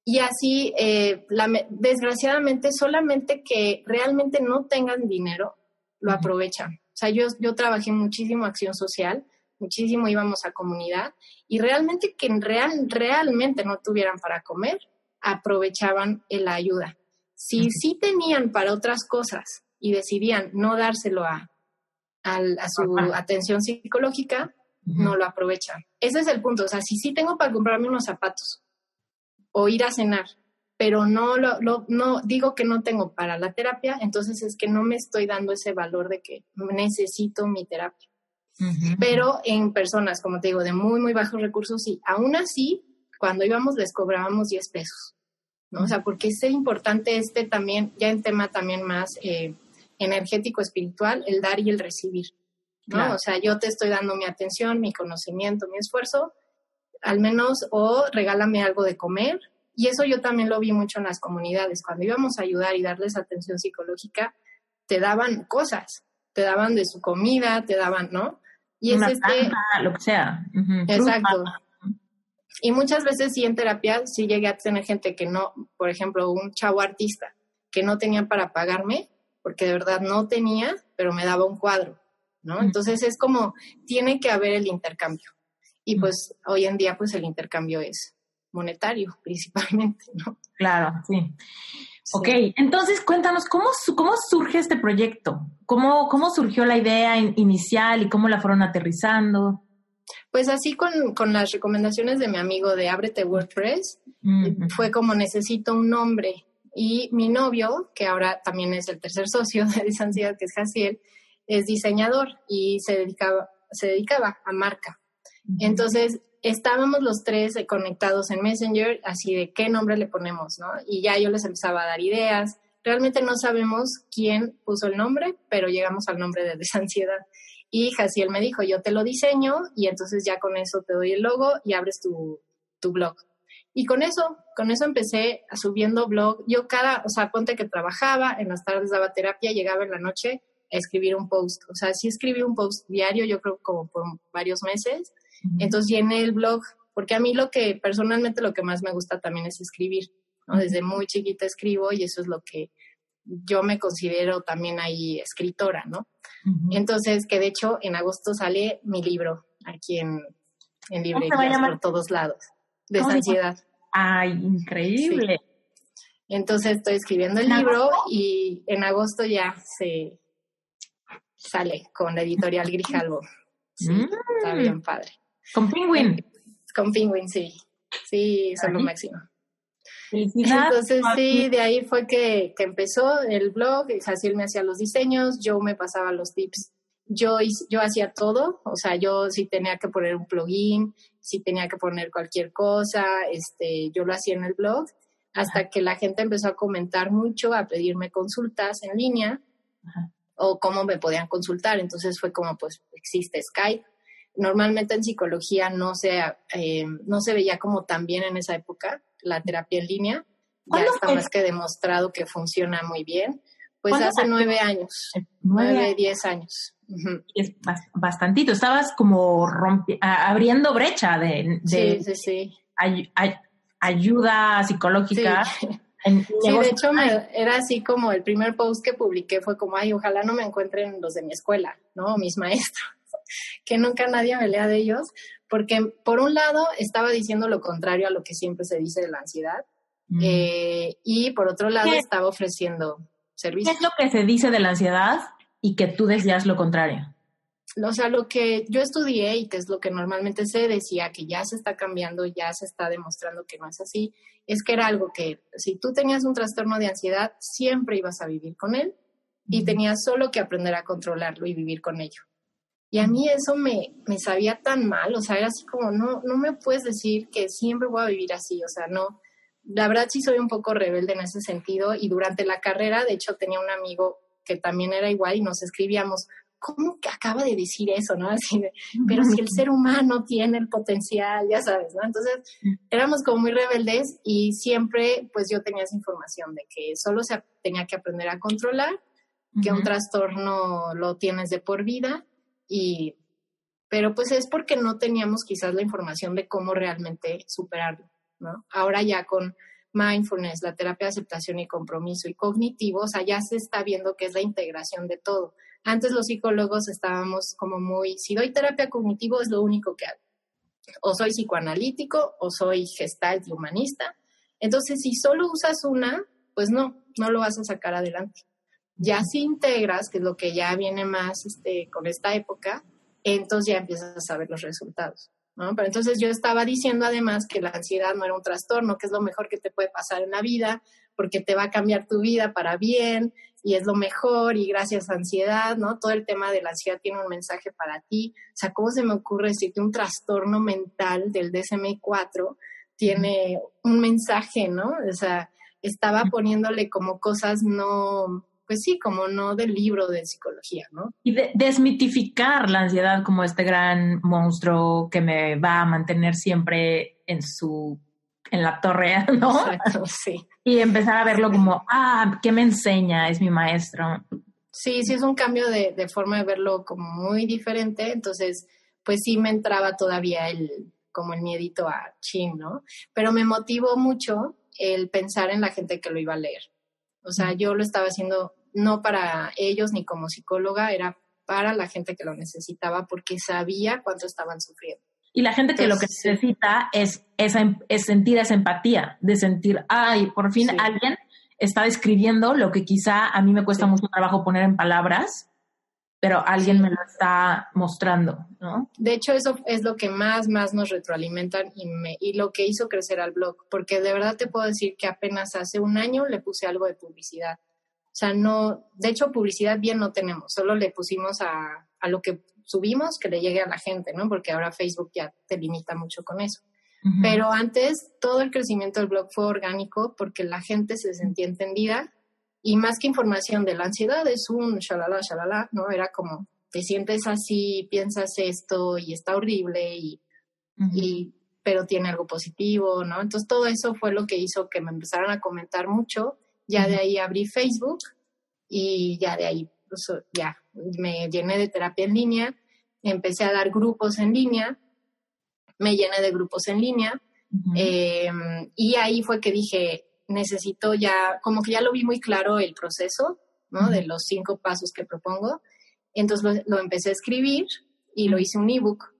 A: Y así, eh, desgraciadamente, solamente que realmente no tengan dinero, lo aprovechan. O sea, yo, yo trabajé muchísimo acción social muchísimo, íbamos a comunidad y realmente que real, realmente no tuvieran para comer, aprovechaban la ayuda. Si sí tenían para otras cosas y decidían no dárselo a, a, su atención psicológica, no lo aprovechan. Ese es el punto. O sea, si sí tengo para comprarme unos zapatos o ir a cenar, pero no lo, no digo que no tengo para la terapia, entonces es que no me estoy dando ese valor de que necesito mi terapia pero en personas, como te digo, de muy, muy bajos recursos, y aún así, cuando íbamos les cobrábamos 10 pesos, ¿no? O sea, porque es importante este también, ya en tema también más eh, energético, espiritual, el dar y el recibir, ¿no? O sea, yo te estoy dando mi atención, mi conocimiento, mi esfuerzo, al menos, o regálame algo de comer, y eso yo también lo vi mucho en las comunidades, cuando íbamos a ayudar y darles atención psicológica, te daban cosas, te daban de su comida, te daban, ¿no?
B: Y es este, lo que sea.
A: Exacto. Y muchas veces sí en terapia sí llegué a tener gente que no, por ejemplo, un chavo artista que no tenía para pagarme, porque de verdad no tenía, pero me daba un cuadro, ¿no? Entonces es como, tiene que haber el intercambio. Y pues hoy en día pues el intercambio es monetario (laughs) principalmente, ¿no?
B: Claro, sí. Ok, entonces cuéntanos, ¿cómo, cómo surge este proyecto? ¿Cómo, ¿Cómo surgió la idea inicial y cómo la fueron aterrizando?
A: Pues así con, con las recomendaciones de mi amigo de Ábrete WordPress, fue como necesito un nombre. Y mi novio, que ahora también es el tercer (laughs) socio de Ansiedad, que es Jaciel, es diseñador y se dedicaba, se dedicaba a marca. Entonces, estábamos los tres conectados en Messenger, así de qué nombre le ponemos, ¿no? Y ya yo les empezaba a dar ideas. Realmente no sabemos quién puso el nombre, pero llegamos al nombre de Desansiedad. Y Jaciel me dijo, yo te lo diseño y entonces ya con eso te doy el logo y abres tu, tu blog. Y con eso, con eso empecé subiendo blog. Yo cada, o sea, ponte que trabajaba, en las tardes daba terapia, llegaba en la noche a escribir un post. O sea, sí escribí un post diario, yo creo como por varios meses entonces llené el blog porque a mí lo que personalmente lo que más me gusta también es escribir, ¿no? Desde muy chiquita escribo y eso es lo que yo me considero también ahí escritora, ¿no? Entonces, que de hecho en agosto sale mi libro aquí en, en librerías por todos lados, de ansiedad.
B: Ay, increíble.
A: Entonces estoy escribiendo el libro y en agosto ya se sale con la editorial Grijalvo. Sí, está mm. bien padre.
B: Con Penguin.
A: Con Penguin, sí. Sí, son lo máximo. Entonces sí, de ahí fue que, que empezó el blog, Jaciel me hacía los diseños, yo me pasaba los tips, yo, yo hacía todo, o sea, yo si tenía que poner un plugin, si tenía que poner cualquier cosa, este, yo lo hacía en el blog, hasta que la gente empezó a comentar mucho, a pedirme consultas en línea o cómo me podían consultar, entonces fue como pues existe Skype. Normalmente en psicología no se, eh, no se veía como tan bien en esa época, la terapia en línea. Ya está más que demostrado que funciona muy bien. Pues hace nueve años, nueve, diez años.
B: Es bastantito, estabas como abriendo brecha de,
A: sí, sí, sí.
B: ayuda psicológica.
A: Sí. de hecho era así como el primer post que publiqué fue como, ay, ojalá no me encuentren los de mi escuela, ¿no? Mis maestros, (laughs) que nunca nadie me lea de ellos, porque por un lado estaba diciendo lo contrario a lo que siempre se dice de la ansiedad mm. eh, y por otro lado estaba ofreciendo servicios.
B: ¿Qué es lo que se dice de la ansiedad y que tú decías lo contrario?
A: O sea, lo que yo estudié y que es lo que normalmente se decía que ya se está cambiando, ya se está demostrando que no es así, es que era algo que si tú tenías un trastorno de ansiedad, siempre ibas a vivir con él y tenías solo que aprender a controlarlo y vivir con ello. Y a mí eso me, me sabía tan mal, o sea, era así como, no, no me puedes decir que siempre voy a vivir así, o sea, no. La verdad sí soy un poco rebelde en ese sentido y durante la carrera, de hecho, tenía un amigo que también era igual y nos escribíamos, ¿cómo que acaba de decir eso, no? Así de, pero si el (laughs) ser humano tiene el potencial, ya sabes, ¿no? Entonces, éramos como muy rebeldes y siempre, pues yo tenía esa información de que solo se tenía que aprender a controlar, que un trastorno lo tienes de por vida y pero pues es porque no teníamos quizás la información de cómo realmente superarlo, ¿no? Ahora ya con mindfulness, la terapia de aceptación y compromiso y cognitivo, o sea, ya se está viendo que es la integración de todo. Antes los psicólogos estábamos como muy, si doy terapia cognitivo es lo único que hago. O soy psicoanalítico o soy gestalt y humanista. Entonces, si solo usas una, pues no, no lo vas a sacar adelante. Ya si integras, que es lo que ya viene más este, con esta época, entonces ya empiezas a ver los resultados. ¿no? Pero entonces yo estaba diciendo además que la ansiedad no era un trastorno, que es lo mejor que te puede pasar en la vida, porque te va a cambiar tu vida para bien y es lo mejor y gracias a ansiedad, ¿no? Todo el tema de la ansiedad tiene un mensaje para ti. O sea, ¿cómo se me ocurre decir que un trastorno mental del DSM-4 tiene un mensaje, ¿no? O sea, estaba poniéndole como cosas no pues sí, como no del libro de psicología, ¿no?
B: Y desmitificar la ansiedad como este gran monstruo que me va a mantener siempre en su, en la torre, (laughs) ¿no?
A: Exacto, sí.
B: Y empezar a verlo como, ah, ¿qué me enseña? Es mi maestro.
A: Sí, sí, es un cambio de, de forma de verlo como muy diferente, entonces, pues sí me entraba todavía el, como el miedito a chin, ¿no? Pero me motivó mucho el pensar en la gente que lo iba a leer. O sea, yo lo estaba haciendo no para ellos ni como psicóloga, era para la gente que lo necesitaba porque sabía cuánto estaban sufriendo.
B: Y la gente que lo que necesita es, esa, em, es sentir esa empatía, de sentir, ay, por fin alguien está describiendo lo que quizá a mí me cuesta mucho trabajo poner en palabras, pero alguien me lo está mostrando, ¿no?
A: De hecho, eso es lo que más, más nos retroalimentan y, me, y lo que hizo crecer al blog, porque de verdad te puedo decir que apenas hace un año le puse algo de publicidad o sea, no, de hecho, publicidad bien no tenemos, solo le pusimos a, a lo que subimos que le llegue a la gente, ¿no? Porque ahora Facebook ya te limita mucho con eso. Pero antes todo el crecimiento del blog fue orgánico porque la gente se sentía entendida y más que información de la ansiedad es un shalala, shalala, ¿no? Era como, te sientes así, piensas esto y está horrible y, y pero tiene algo positivo, ¿no? Entonces todo eso fue lo que hizo que me empezaran a comentar mucho ya de ahí abrí Facebook y ya de ahí pues, ya me llené de terapia en línea, empecé a dar grupos en línea, me llené de grupos en línea em, y ahí fue que dije, necesito ya, como que ya lo vi muy claro el proceso, ¿no? De los cinco pasos que propongo. Entonces lo, empecé a escribir y lo hice un ebook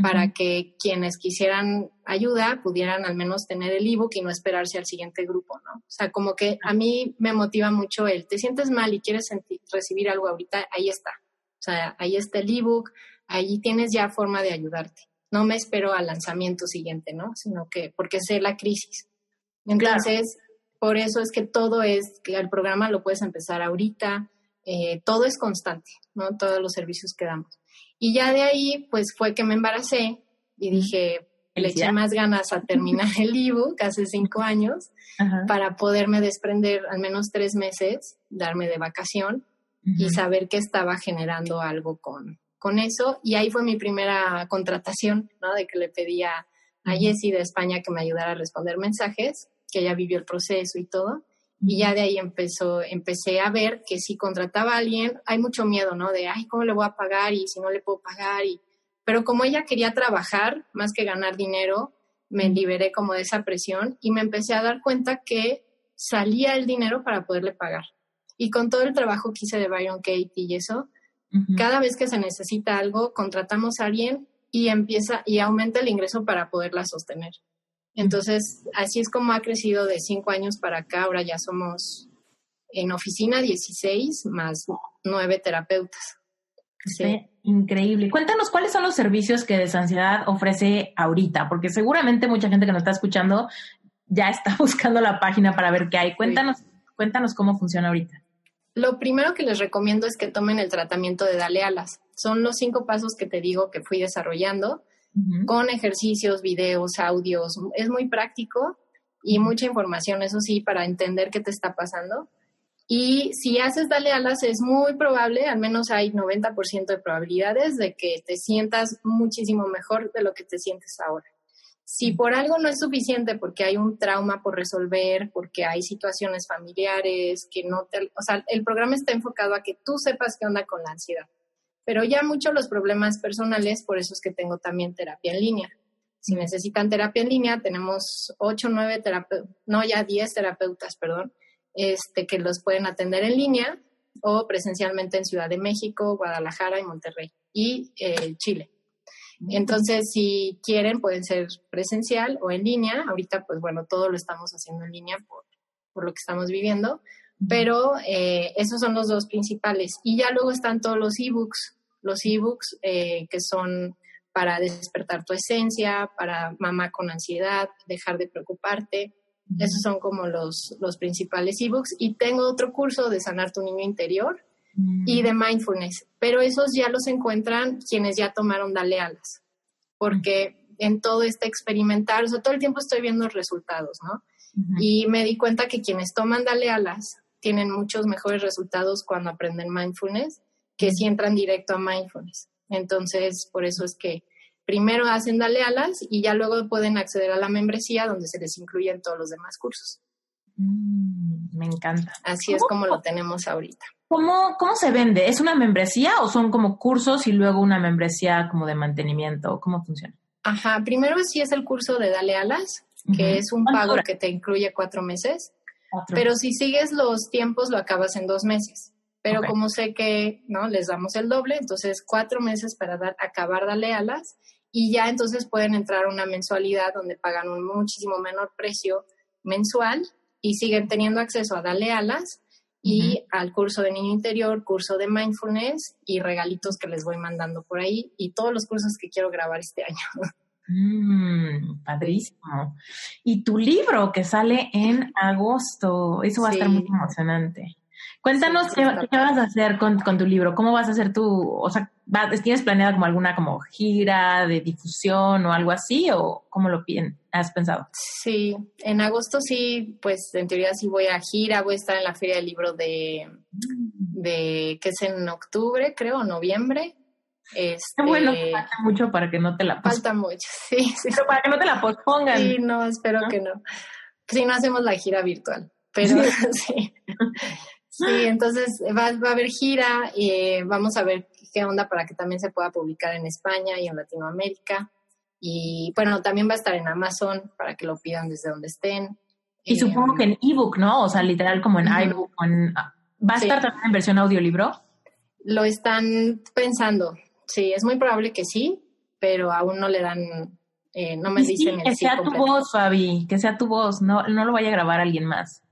A: para que quienes quisieran ayuda pudieran al menos tener el ebook y no esperarse al siguiente grupo, ¿no? O sea, como que a mí me motiva mucho el, te sientes mal y quieres recibir algo ahorita, ahí está. O sea, ahí está el ebook, ahí tienes ya forma de ayudarte. No me espero al lanzamiento siguiente, ¿no? Sino que, porque sé la crisis. Entonces, por eso es que todo es, que el programa lo puedes empezar ahorita, eh, todo es constante, ¿no? Todos los servicios que damos. Y ya de ahí, pues fue que me embaracé y dije, le eché más ganas a terminar el (laughs) ebook hace cinco años para poderme desprender al menos tres meses, darme de vacación y saber que estaba generando algo con, con eso. Y ahí fue mi primera contratación, ¿no? De que le pedía a Jessie de España que me ayudara a responder mensajes, que ella vivió el proceso y todo. Y ya de ahí empezó, empecé a ver que si contrataba a alguien, hay mucho miedo, ¿no? De, ay, ¿cómo le voy a pagar? Y si no le puedo pagar. Y... Pero como ella quería trabajar más que ganar dinero, me liberé como de esa presión y me empecé a dar cuenta que salía el dinero para poderle pagar. Y con todo el trabajo que hice de Byron Kate y eso, cada vez que se necesita algo, contratamos a alguien y empieza y aumenta el ingreso para poderla sostener. Entonces, así es como ha crecido de cinco años para acá. Ahora ya somos en oficina 16 más nueve terapeutas.
B: Sí. Increíble. Cuéntanos cuáles son los servicios que Desansiedad ofrece ahorita, porque seguramente mucha gente que nos está escuchando ya está (laughs) buscando la página para ver qué hay. Cuéntanos, cuéntanos cómo funciona ahorita.
A: Lo primero que les recomiendo es que tomen el tratamiento de Dale Alas. Son los cinco pasos que te digo que fui desarrollando con ejercicios, videos, audios. Es muy práctico y mucha información, eso sí, para entender qué te está pasando. Y si haces Dale Alas, es muy probable, al menos hay 90% de probabilidades de que te sientas muchísimo mejor de lo que te sientes ahora. Si por algo no es suficiente, porque hay un trauma por resolver, porque hay situaciones familiares, que no te... O sea, el programa está enfocado a que tú sepas qué onda con la ansiedad. Pero ya mucho los problemas personales, por eso es que tengo también terapia en línea. Si necesitan terapia en línea, tenemos 8, 9 terapeutas, no, ya 10 terapeutas, perdón, este, que los pueden atender en línea o presencialmente en Ciudad de México, Guadalajara y Monterrey y eh, Chile. Entonces, si quieren, pueden ser presencial o en línea. Ahorita, pues bueno, todo lo estamos haciendo en línea por, por lo que estamos viviendo, pero eh, esos son los dos principales. Y ya luego están todos los ebooks, los ebooks eh, que son para despertar tu esencia, para mamá con ansiedad, dejar de preocuparte. Esos son como los, los principales ebooks. Y tengo otro curso de sanar tu niño interior, y de mindfulness, pero esos ya los encuentran quienes ya tomaron Dale Alas, porque en todo este experimentar, o sea, todo el tiempo estoy viendo resultados, ¿no? Y me di cuenta que quienes toman Dale Alas tienen muchos mejores resultados cuando aprenden mindfulness que si entran directo a mindfulness. Entonces, por eso es que primero hacen Dale Alas y ya luego pueden acceder a la membresía donde se les incluyen todos los demás cursos.
B: Mm, me encanta.
A: Así es como lo tenemos ahorita.
B: ¿Cómo, ¿Cómo se vende? ¿Es una membresía o son como cursos y luego una membresía como de mantenimiento? ¿Cómo funciona?
A: Ajá, primero sí es el curso de Dale Alas, que es un pago que te incluye cuatro meses, pero si sigues los tiempos lo acabas en dos meses. Pero como sé que no les damos el doble, entonces cuatro meses para dar, acabar Dale Alas y ya entonces pueden entrar a una mensualidad donde pagan un muchísimo menor precio mensual y siguen teniendo acceso a Dale Alas y al curso de niño interior, curso de mindfulness y regalitos que les voy mandando por ahí y todos los cursos que quiero grabar este año. (laughs)
B: Mm, padrísimo. Y tu libro que sale en agosto, eso va a estar muy emocionante. Cuéntanos qué, vas a hacer con, tu libro, cómo vas a hacer tu, o sea, ¿tienes planeado como alguna como gira de difusión o algo así o cómo lo has pensado?
A: Sí, en agosto sí, pues en teoría sí voy a gira, voy a estar en la Feria del Libro de, de que es en octubre, creo, noviembre.
B: Este, bueno, falta mucho para que no te la
A: Falta mucho, (laughs) sí, sí.
B: Pero para que no te la pospongan.
A: Sí, no, espero que no. Si no hacemos la gira virtual, pero sí. (laughs) Sí, entonces va, a haber gira y vamos a ver qué onda para que también se pueda publicar en España y en Latinoamérica. Y bueno, también va a estar en Amazon para que lo pidan desde donde estén.
B: Y supongo que en ebook, ¿no? O sea, literal como en iBook. ¿Va a estar también en versión audiolibro?
A: Lo están pensando. Sí, es muy probable que sí, pero aún no le dan, eh, no me dicen
B: Que sea tu voz, Fabi, que sea tu voz, no, no lo vaya a grabar alguien más.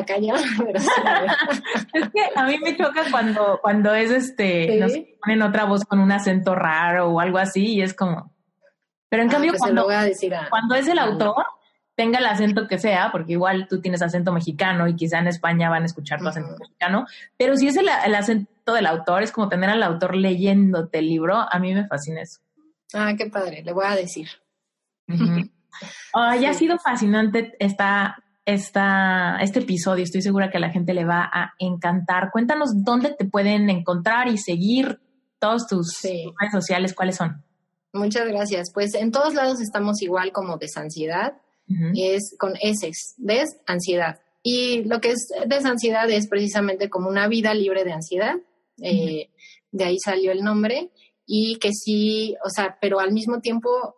A: Está (laughs) pero
B: Es que a mí me choca cuando, cuando es este, no sé, ponen otra voz con un acento raro o algo así y es como... Pero en ah, cambio, pues cuando, cuando es el autor, tenga el acento que sea, porque igual tú tienes acento mexicano y quizá en España van a escuchar tu acento mexicano, pero si es el, acento del autor, es como tener al autor leyéndote el libro, a mí me fascina eso.
A: Ah, qué padre, le voy a decir. (laughs)
B: ha sido fascinante esta, esta, este episodio, estoy segura que a la gente le va a encantar. Cuéntanos dónde te pueden encontrar y seguir todos tus redes sociales, ¿cuáles son?
A: Muchas gracias. Pues en todos lados estamos igual como Desansiedad es con S, des, ansiedad. Y lo que es desansiedad es precisamente como una vida libre de ansiedad, eh, de ahí salió el nombre, y que sí, o sea, pero al mismo tiempo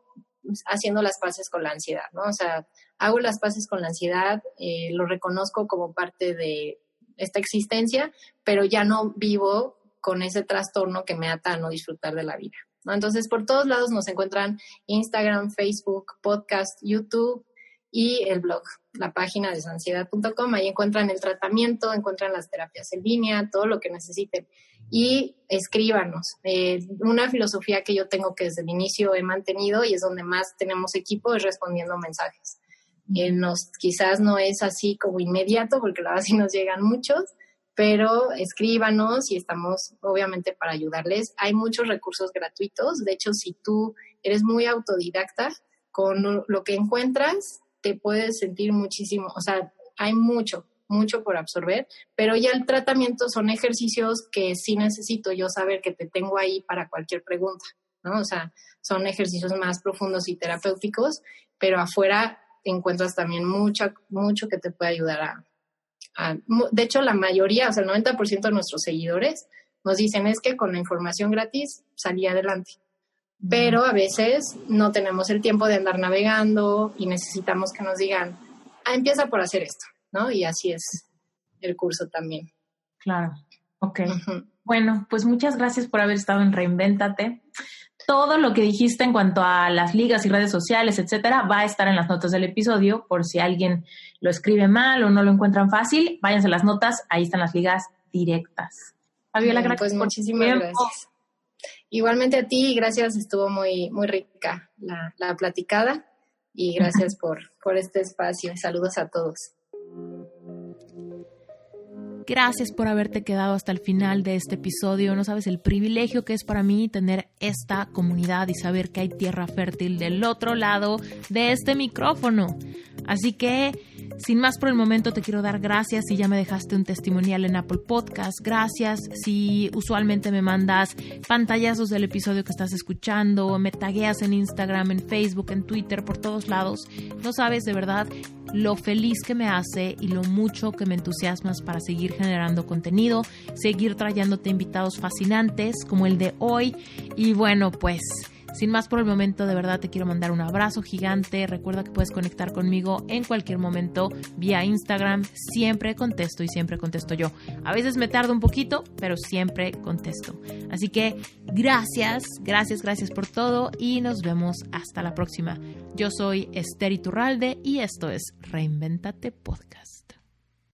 A: haciendo las paces con la ansiedad, ¿no? O sea, hago las paces con la ansiedad, eh, lo reconozco como parte de esta existencia, pero ya no vivo con ese trastorno que me ata a no disfrutar de la vida. Entonces, por todos lados nos encuentran Instagram, Facebook, podcast, YouTube, y el blog, la página de sansiedad.com. Ahí encuentran el tratamiento, encuentran las terapias en línea, todo lo que necesiten. Y escríbanos. Eh, una filosofía que yo tengo que desde el inicio he mantenido y es donde más tenemos equipo es respondiendo mensajes. Eh, nos, quizás no es así como inmediato, porque la verdad sí nos llegan muchos, pero escríbanos y estamos obviamente para ayudarles. Hay muchos recursos gratuitos. De hecho, si tú eres muy autodidacta, con lo que encuentras, te puedes sentir muchísimo, o sea, hay mucho, mucho por absorber, pero ya el tratamiento son ejercicios que sí necesito yo saber que te tengo ahí para cualquier pregunta, ¿no? O sea, son ejercicios más profundos y terapéuticos, pero afuera encuentras también mucho, mucho que te puede ayudar a, a, de hecho, la mayoría, o sea, el 90% de nuestros seguidores nos dicen es que con la información gratis salí adelante pero a veces no tenemos el tiempo de andar navegando y necesitamos que nos digan, ah, empieza por hacer esto, ¿no? Y así es el curso también.
B: Claro, ok. Bueno, pues muchas gracias por haber estado en Reinvéntate. Todo lo que dijiste en cuanto a las ligas y redes sociales, etcétera, va a estar en las notas del episodio por si alguien lo escribe mal o no lo encuentran fácil. Váyanse a las notas, ahí están las ligas directas.
A: Fabiola, gracias. Pues muchísimas gracias. Igualmente a ti, gracias, estuvo muy, muy rica la, la platicada y gracias (laughs) por, por este espacio. Saludos a todos.
B: Gracias por haberte quedado hasta el final de este episodio. No sabes el privilegio que es para mí tener esta comunidad y saber que hay tierra fértil del otro lado de este micrófono. Así que sin más por el momento te quiero dar gracias si ya me dejaste un testimonial en Apple Podcast. Gracias si usualmente me mandas pantallazos del episodio que estás escuchando, me tagueas en Instagram, en Facebook, en Twitter, por todos lados. No sabes de verdad lo feliz que me hace y lo mucho que me entusiasmas para seguir generando contenido, seguir trayéndote invitados fascinantes como el de hoy. Y bueno, pues sin más por el momento, de verdad te quiero mandar un abrazo gigante. Recuerda que puedes conectar conmigo en cualquier momento vía Instagram. Siempre contesto y siempre contesto yo. A veces me tardo un poquito, pero siempre contesto. Así que gracias, gracias, gracias por todo y nos vemos hasta la próxima. Yo soy Esther Iturralde y esto es Reinventate Podcast.